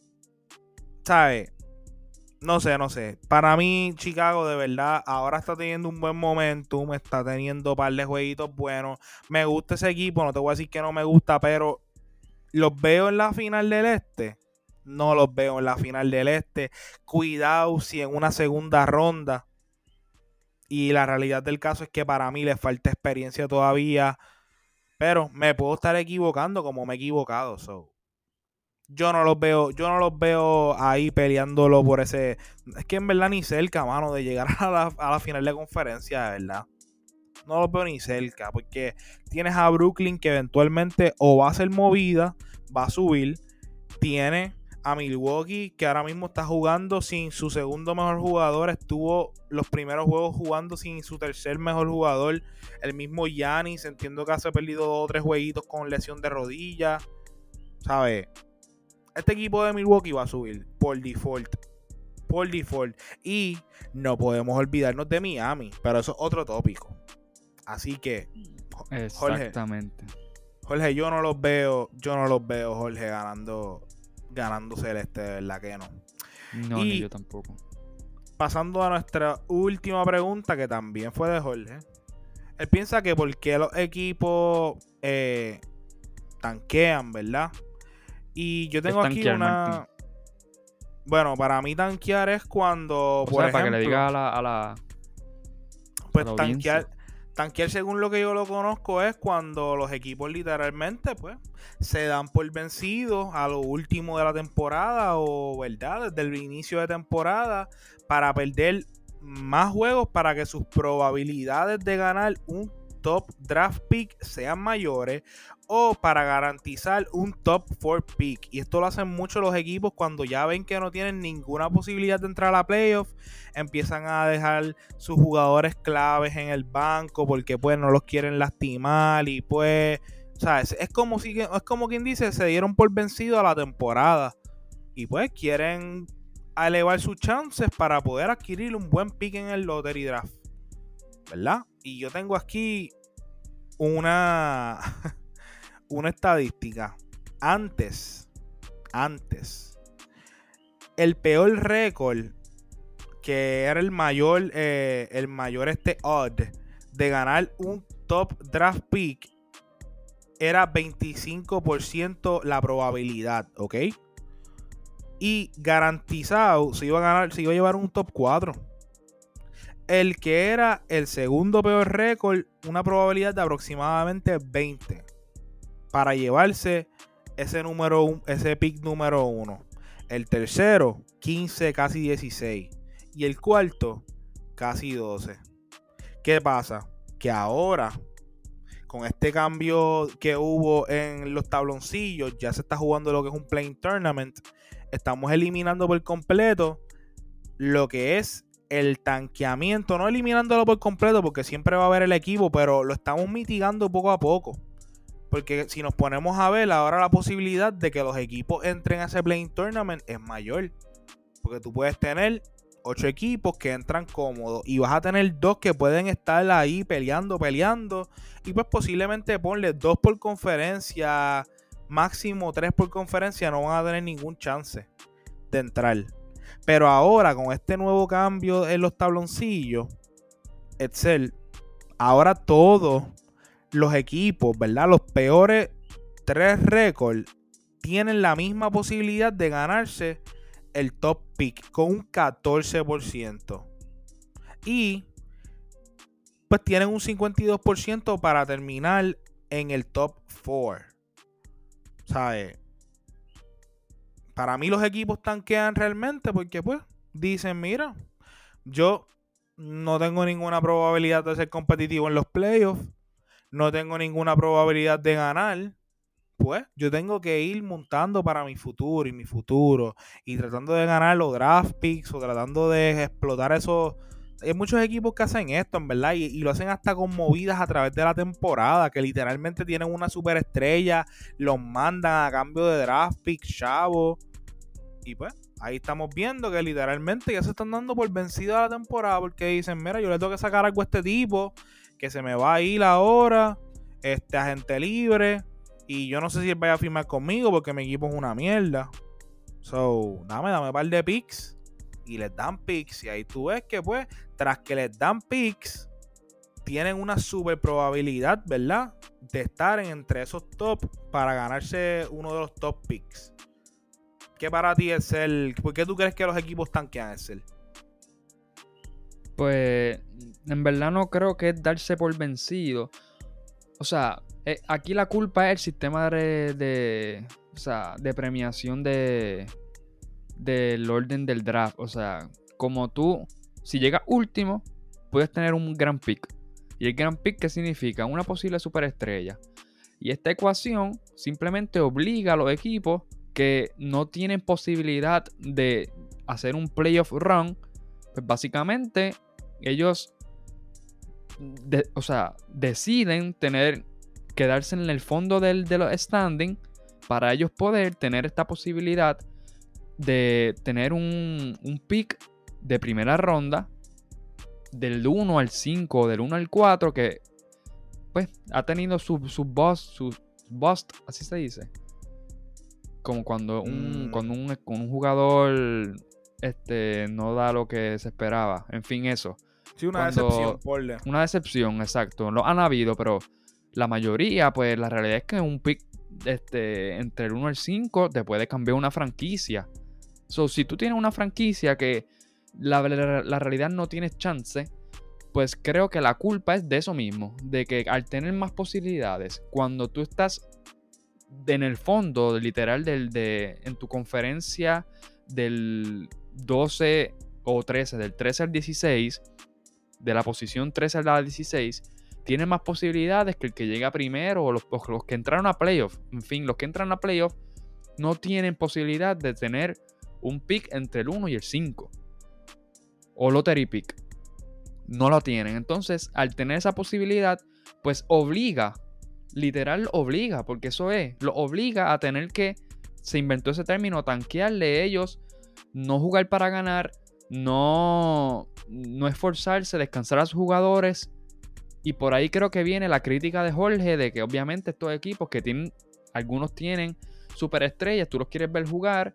no sé, no sé. Para mí, Chicago, de verdad, ahora está teniendo un buen momentum, está teniendo un par de jueguitos buenos. Me gusta ese equipo, no te voy a decir que no me gusta, pero los veo en la final del este. No los veo en la final del este. Cuidado si en una segunda ronda. Y la realidad del caso es que para mí le falta experiencia todavía. Pero me puedo estar equivocando como me he equivocado. So yo no los veo, yo no los veo ahí peleándolo por ese. Es que en verdad ni cerca, mano, de llegar a la, final de conferencia, de verdad. No los veo ni cerca, porque tienes a Brooklyn que eventualmente o va a ser movida, va a subir. Tiene a Milwaukee que ahora mismo está jugando sin su segundo mejor jugador. Estuvo los primeros juegos jugando sin su tercer mejor jugador. El mismo Yanis, entiendo que hace perdido dos o tres jueguitos con lesión de rodilla. ¿Sabes? Este equipo de Milwaukee va a subir por default. Por default. Y no podemos olvidarnos de Miami, pero eso es otro tópico. Así que, Exactamente. Jorge, yo no los veo, yo no los veo, Jorge, ganando, ganando Celeste, de verdad que no. No, ni yo tampoco. Pasando a nuestra última pregunta, que también fue de Jorge. Él piensa que por qué los equipos eh, tanquean, ¿verdad? Y yo tengo aquí una. Bueno, para mí tanquear es cuando. por para que le diga a la. A la pues tanquear. Tanquear, según lo que yo lo conozco, es cuando los equipos literalmente, pues, se dan por vencidos a lo último de la temporada o, ¿verdad? Desde el inicio de temporada para perder más juegos para que sus probabilidades de ganar un top draft pick sean mayores o para garantizar un top 4 pick. Y esto lo hacen mucho los equipos cuando ya ven que no tienen ninguna posibilidad de entrar a la playoff. Empiezan a dejar sus jugadores claves en el banco porque pues no los quieren lastimar y pues... ¿sabes? Es como si es como quien dice, se dieron por vencido a la temporada. Y pues quieren elevar sus chances para poder adquirir un buen pick en el lottery draft. ¿Verdad? Y yo tengo aquí una una estadística. Antes, antes, el peor récord que era el mayor, eh, el mayor este odd de ganar un top draft pick era 25% la probabilidad, ¿ok? Y garantizado se iba a ganar, se iba a llevar un top 4. El que era el segundo peor récord, una probabilidad de aproximadamente 20 para llevarse ese número ese pick número uno. El tercero, 15, casi 16. Y el cuarto, casi 12. ¿Qué pasa? Que ahora, con este cambio que hubo en los tabloncillos, ya se está jugando lo que es un playing tournament. Estamos eliminando por completo lo que es el tanqueamiento. No eliminándolo por completo, porque siempre va a haber el equipo, pero lo estamos mitigando poco a poco. Porque si nos ponemos a ver, ahora la posibilidad de que los equipos entren a ese playing tournament es mayor. Porque tú puedes tener ocho equipos que entran cómodos y vas a tener dos que pueden estar ahí peleando, peleando. Y pues posiblemente ponle dos por conferencia, máximo tres por conferencia, no van a tener ningún chance de entrar. Pero ahora con este nuevo cambio en los tabloncillos, Excel, ahora todo los equipos, ¿verdad? Los peores tres récords tienen la misma posibilidad de ganarse el top pick con un 14%. Y pues tienen un 52% para terminar en el top 4. ¿Sabes? Para mí los equipos tanquean realmente porque pues dicen, mira, yo no tengo ninguna probabilidad de ser competitivo en los playoffs no tengo ninguna probabilidad de ganar, pues yo tengo que ir montando para mi futuro y mi futuro y tratando de ganar los draft picks o tratando de explotar esos, hay muchos equipos que hacen esto, en verdad, y, lo hacen hasta con movidas a través de la temporada, que literalmente tienen una superestrella, los mandan a cambio de draft pick, chavo. Y pues, ahí estamos viendo que literalmente ya se están dando por vencida la temporada, porque dicen, mira, yo le tengo que sacar algo a este tipo, que se me va a ir ahora, este agente libre, y yo no sé si él vaya a firmar conmigo, porque mi equipo es una mierda. So, dame, dame un par de picks y les dan picks. Y ahí tú ves que, pues, tras que les dan picks, tienen una super probabilidad, ¿verdad? De estar entre esos top para ganarse uno de los top picks. ¿Qué para ti es el. ¿Por qué tú crees que los equipos tanquean el? Pues, en verdad no creo que es darse por vencido. O sea, eh, aquí la culpa es el sistema de, de, premiación de, del orden del draft. O sea, como tú, si llegas último, puedes tener un gran pick. ¿Y el gran pick qué significa? Una posible superestrella. Y esta ecuación simplemente obliga a los equipos que no tienen posibilidad de hacer un playoff run, pues básicamente ellos o sea, deciden tener quedarse en el fondo del, de los standing para ellos poder tener esta posibilidad de tener un, un pick de primera ronda del 1 al 5, del 1 al 4, que pues ha tenido su, su bust, su bust, así se dice. Como cuando un, mm. un, un, jugador este, no da lo que se esperaba. En fin, eso. Sí, una decepción, Una decepción, exacto. Lo han habido, pero la mayoría, pues la realidad es que un pick este, entre el 1 al 5 te puede cambiar una franquicia. So, si tú tienes una franquicia que la, realidad no tienes chance, pues creo que la culpa es de eso mismo, de que al tener más posibilidades, cuando tú estás en el fondo, literal, del, de, en tu conferencia del 12 o 13, del 13 al 16, de la posición 13 a la 16, tienes más posibilidades que el que llega primero o los, los que entraron a playoff. En fin, los que entran a playoff no tienen posibilidad de tener un pick entre el 1 y el 5. O lottery pick. No lo tienen. Entonces, al tener esa posibilidad, pues obliga, literal obliga, porque eso es, lo obliga a tener que, se inventó ese término, tanquearle ellos, no jugar para ganar, no, no esforzarse, descansar a sus jugadores. Y por ahí creo que viene la crítica de Jorge de que obviamente estos equipos que tienen, algunos tienen superestrellas, tú los quieres ver jugar,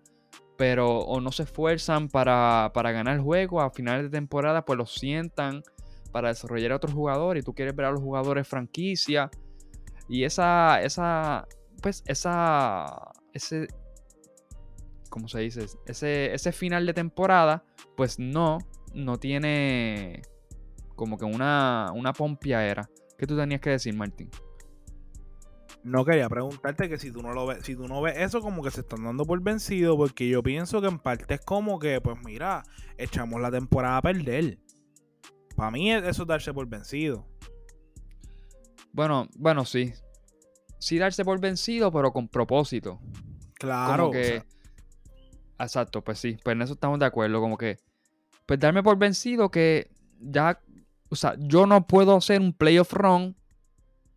pero o no se esfuerzan para, ganar el juego, a finales de temporada pues los sientan para desarrollar a otro jugador y tú quieres ver a los jugadores franquicia y esa, esa, pues esa, ese, ¿cómo se dice? Ese, ese final de temporada, pues no, no tiene como que una, una era ¿Qué tú tenías que decir, Martín? no quería preguntarte que si tú no lo ves, si tú no ves eso como que se están dando por vencido, porque yo pienso que en parte es como que, pues mira, echamos la temporada a perder. Para mí eso es darse por vencido. Bueno, bueno, sí. Sí darse por vencido, pero con propósito. Claro. que... Exacto, pues sí, pues en eso estamos de acuerdo, como que, pues darme por vencido que ya, o sea, yo no puedo hacer un playoff run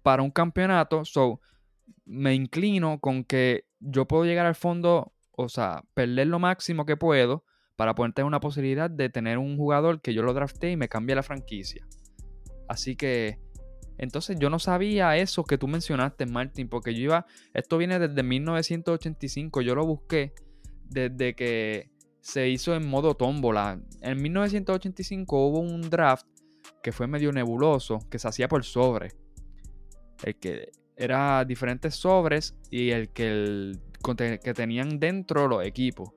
para un campeonato, so me inclino con que yo puedo llegar al fondo, o sea, perder lo máximo que puedo para poder tener una posibilidad de tener un jugador que yo lo drafté y me cambie la franquicia. Así que, entonces yo no sabía eso que tú mencionaste, Martin, porque yo iba, esto viene desde 1985, yo lo busqué desde que se hizo en modo tómbola. En 1985 hubo un draft que fue medio nebuloso, que se hacía por sobre. El que era diferentes sobres y el que, que tenían dentro los equipos.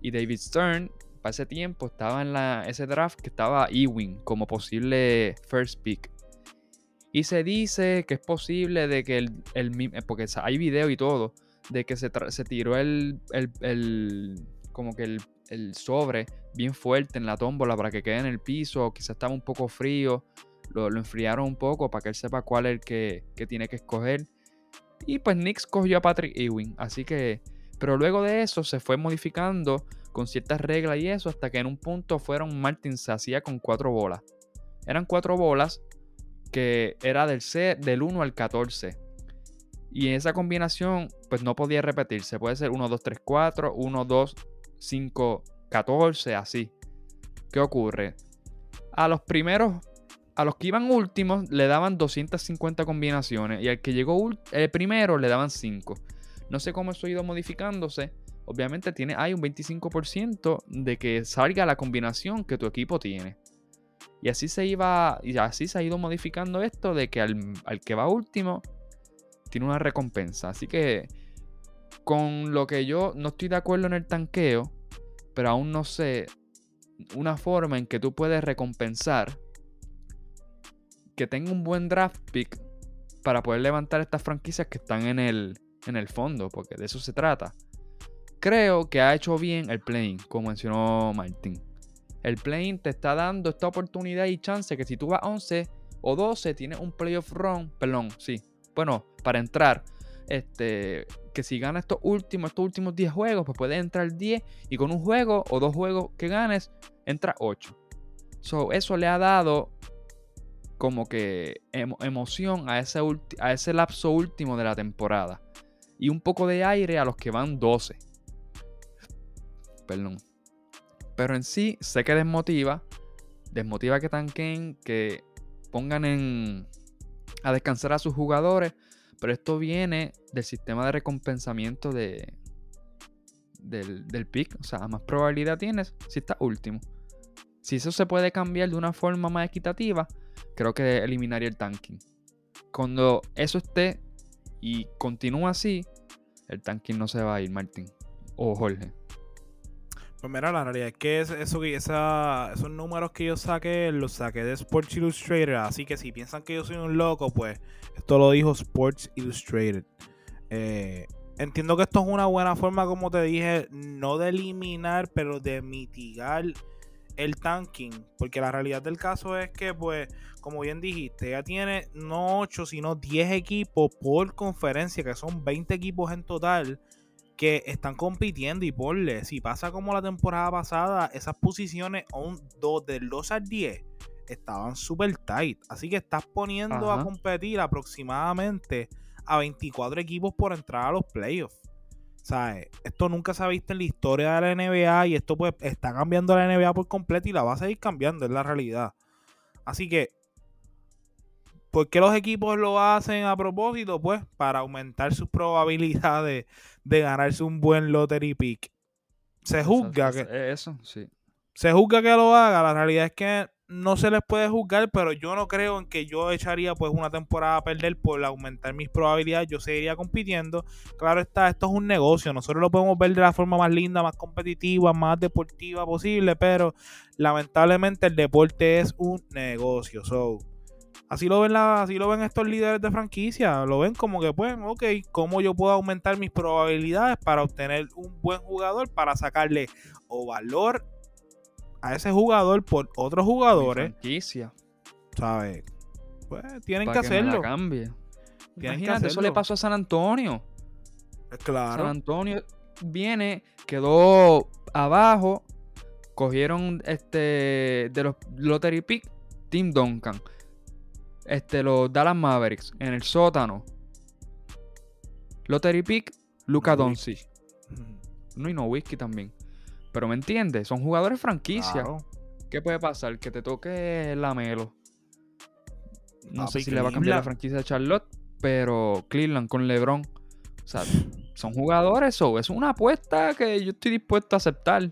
Y David Stern, para ese tiempo, estaba en la, ese draft que estaba Ewing como posible first pick. Y se dice que es posible de que el, el porque hay video y todo, de que se, tiró el, el, como que el, el, sobre bien fuerte en la tómbola para que quede en el piso, quizás estaba un poco frío lo, enfriaron un poco para que él sepa cuál es el que, tiene que escoger. Y pues Knicks cogió a Patrick Ewing, así que... Pero luego de eso se fue modificando con ciertas reglas y eso, hasta que en un punto fueron Martin se hacía con cuatro bolas. Eran cuatro bolas que era del C del 1 al 14. Y esa combinación, pues no podía repetirse. Puede ser 1, 2, 3, 4, 1, 2, 5, 14, así. ¿Qué ocurre? A los primeros, a los que iban últimos, le daban 250 combinaciones. Y al que llegó el primero, le daban 5. No sé cómo eso ha ido modificándose. Obviamente tiene, hay un 25% de que salga la combinación que tu equipo tiene. Y así se iba, y así se ha ido modificando esto de que al, que va último tiene una recompensa. Así que con lo que yo no estoy de acuerdo en el tanqueo, pero aún no sé una forma en que tú puedes recompensar que tenga un buen draft pick para poder levantar estas franquicias que están en el, en el fondo, porque de eso se trata. Creo que ha hecho bien el playing, como mencionó Martin el play te está dando esta oportunidad y chance que si tú vas 11 o 12 tienes un playoff run, perdón, sí, bueno, para entrar, este, que si ganas estos últimos, estos últimos 10 juegos, pues puedes entrar 10 y con un juego o dos juegos que ganes, entra 8. So, eso le ha dado como que emoción a ese, a ese lapso último de la temporada. Y un poco de aire a los que van 12. Perdón. Pero en sí, sé que desmotiva. Desmotiva que tanquen, que pongan en, a descansar a sus jugadores. Pero esto viene del sistema de recompensamiento de, del, del pick. O sea, más probabilidad tienes si estás último. Si eso se puede cambiar de una forma más equitativa, creo que eliminaría el tanking. Cuando eso esté y continúa así, el tanking no se va a ir, Martín. O Jorge. Pues mira, la realidad es que eso, esos números que yo saqué, los saqué de Sports Illustrated. Así que si piensan que yo soy un loco, pues esto lo dijo Sports Illustrated. Eh, entiendo que esto es una buena forma, como te dije, no de eliminar, pero de mitigar el tanking. Porque la realidad del caso es que, pues, como bien dijiste, ya tiene no 8, sino 10 equipos por conferencia, que son 20 equipos en total que están compitiendo y porle, si pasa como la temporada pasada, esas posiciones on, del 2 al 10 estaban súper tight. Así que estás poniendo a competir aproximadamente a 24 equipos por entrar a los playoffs. ¿Sabes? Esto nunca se ha visto en la historia de la NBA y esto pues está cambiando la NBA por completo y la va a seguir cambiando, es la realidad. Así que ¿Por qué los equipos lo hacen a propósito? Pues para aumentar sus probabilidades de ganarse un buen lottery pick. Se juzga que. Eso, sí. Se juzga que lo haga. La realidad es que no se les puede juzgar, pero yo no creo en que yo echaría pues una temporada a perder por aumentar mis probabilidades. Yo seguiría compitiendo. Claro está, esto es un negocio. Nosotros lo podemos ver de la forma más linda, más competitiva, más deportiva posible, pero lamentablemente el deporte es un negocio. So, Así lo ven la, así lo ven estos líderes de franquicia, lo ven como que pues, ok, ¿cómo yo puedo aumentar mis probabilidades para obtener un buen jugador para sacarle o valor a ese jugador por otros jugadores? franquicia. ¿Sabes? Pues tienen que, hacerlo. cambie. Imagínate, eso le pasó a San Antonio. Claro. San Antonio viene, quedó abajo, cogieron este de los lottery pick Tim Duncan este, los Dallas Mavericks en el sótano. Lottery Pick, Luca Doncic. No, y no whisky también. Pero me entiendes, son jugadores franquicia. ¿Qué puede pasar? Que te toque la Melo. No sé si le va a cambiar la franquicia de Charlotte, pero Cleveland con LeBron. O sea, son jugadores o es una apuesta que yo estoy dispuesto a aceptar.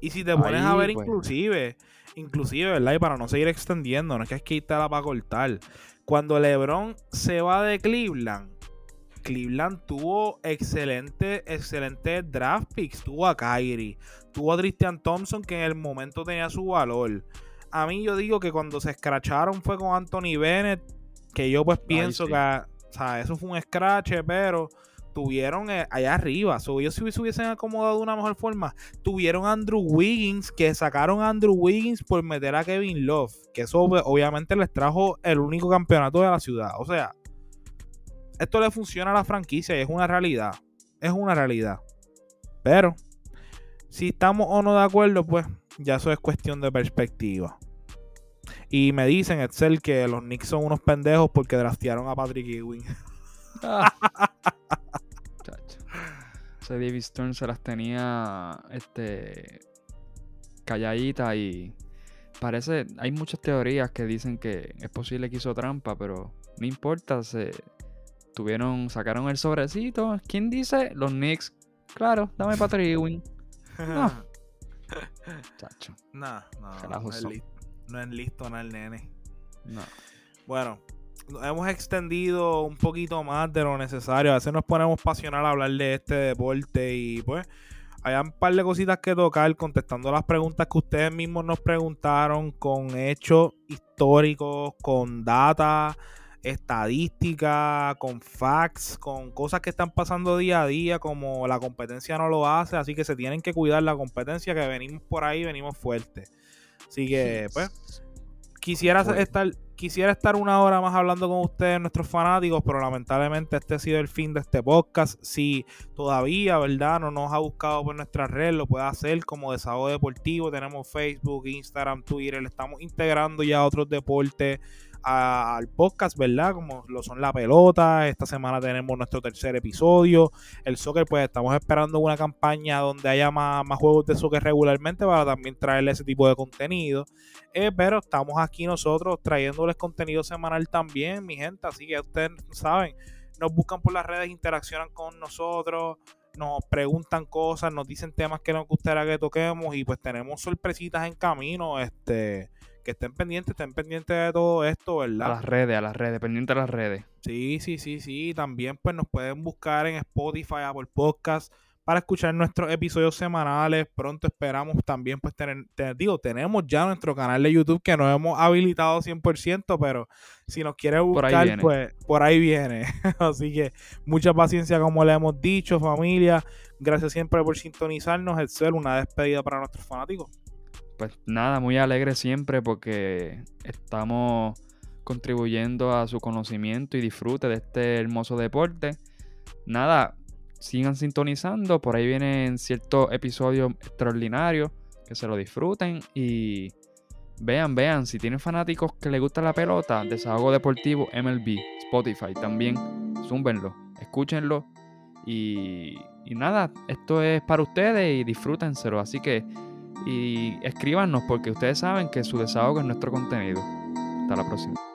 Y si te pones a ver, pues. inclusive, inclusive, ¿verdad? Y para no seguir extendiendo, no es que es que la para cortar. Cuando LeBron se va de Cleveland, Cleveland tuvo excelente, excelente draft picks. Tuvo a Kyrie, tuvo a Christian Thompson, que en el momento tenía su valor. A mí yo digo que cuando se escracharon fue con Anthony Bennett, que yo pues pienso que, o sea, eso fue un scratch, pero tuvieron eh, allá arriba. So, ellos se hubiesen acomodado de una mejor forma. Tuvieron a Andrew Wiggins, que sacaron a Andrew Wiggins por meter a Kevin Love. Que eso obviamente les trajo el único campeonato de la ciudad. O sea, esto le funciona a la franquicia y es una realidad. Es una realidad. Pero Si estamos o no de acuerdo, pues ya eso es cuestión de perspectiva. Y me dicen, Excel, que los Knicks son unos pendejos porque draftearon a Patrick Ewing. Ah. Ese David Stern se las tenía este calladita y parece hay muchas teorías que dicen que es posible que hizo trampa, pero no importa, se tuvieron sacaron el sobrecito. ¿Quién dice? Los Knicks. Claro, dame Patrick Ewing. No. Chacho. No, no, no, es listo, no es listo nada el nene. No. Bueno, hemos extendido un poquito más de lo necesario. A veces nos ponemos pasional a hablar de este deporte y pues hay un par de cositas que tocar contestando las preguntas que ustedes mismos nos preguntaron con hechos históricos, con data, estadística, con facts, con cosas que están pasando día a día como la competencia no lo hace, así que se tienen que cuidar la competencia que venimos por ahí, venimos fuertes. Así que pues quisiera Fuerte. estar quisiera estar una hora más hablando con ustedes, nuestros fanáticos, pero lamentablemente este ha sido el fin de este podcast. Si todavía, ¿verdad? No nos ha buscado por nuestra red, lo puede hacer como Desahogo Deportivo. Tenemos Facebook, Instagram, Twitter. Le estamos integrando ya otros deportes al podcast, ¿verdad? Como lo son la pelota. Esta semana tenemos nuestro tercer episodio. El soccer, pues estamos esperando una campaña donde haya más, más juegos de soccer regularmente para también traerle ese tipo de contenido. Eh, pero estamos aquí nosotros trayéndoles contenido semanal también, mi gente. Así que ustedes saben, nos buscan por las redes, interaccionan con nosotros, nos preguntan cosas, nos dicen temas que nos gustaría que toquemos y pues tenemos sorpresitas en camino. Este, que estén pendientes, estén pendientes de todo esto, A ¿verdad? las redes, a las redes, pendiente de las redes. Sí, sí, sí, sí. También pues nos pueden buscar en Spotify, Apple Podcast para escuchar nuestros episodios semanales. Pronto esperamos también pues tener, te digo, tenemos ya nuestro canal de YouTube que no hemos habilitado 100%, pero si nos quiere buscar, pues por ahí viene. Así que mucha paciencia como le hemos dicho, familia. Gracias siempre por sintonizarnos. Excel, una despedida para nuestros fanáticos. Pues nada, muy alegre siempre porque estamos contribuyendo a su conocimiento y disfrute de este hermoso deporte. Nada, sigan sintonizando, por ahí vienen ciertos episodios extraordinarios, que se lo disfruten y vean, vean, si tienen fanáticos que les gusta la pelota, Desahogo Deportivo MLB, Spotify también, zúmbenlo, escúchenlo y, y nada, esto es para ustedes y disfrútenselo, así que y escríbanos porque ustedes saben que su desahogo es nuestro contenido. Hasta la próxima.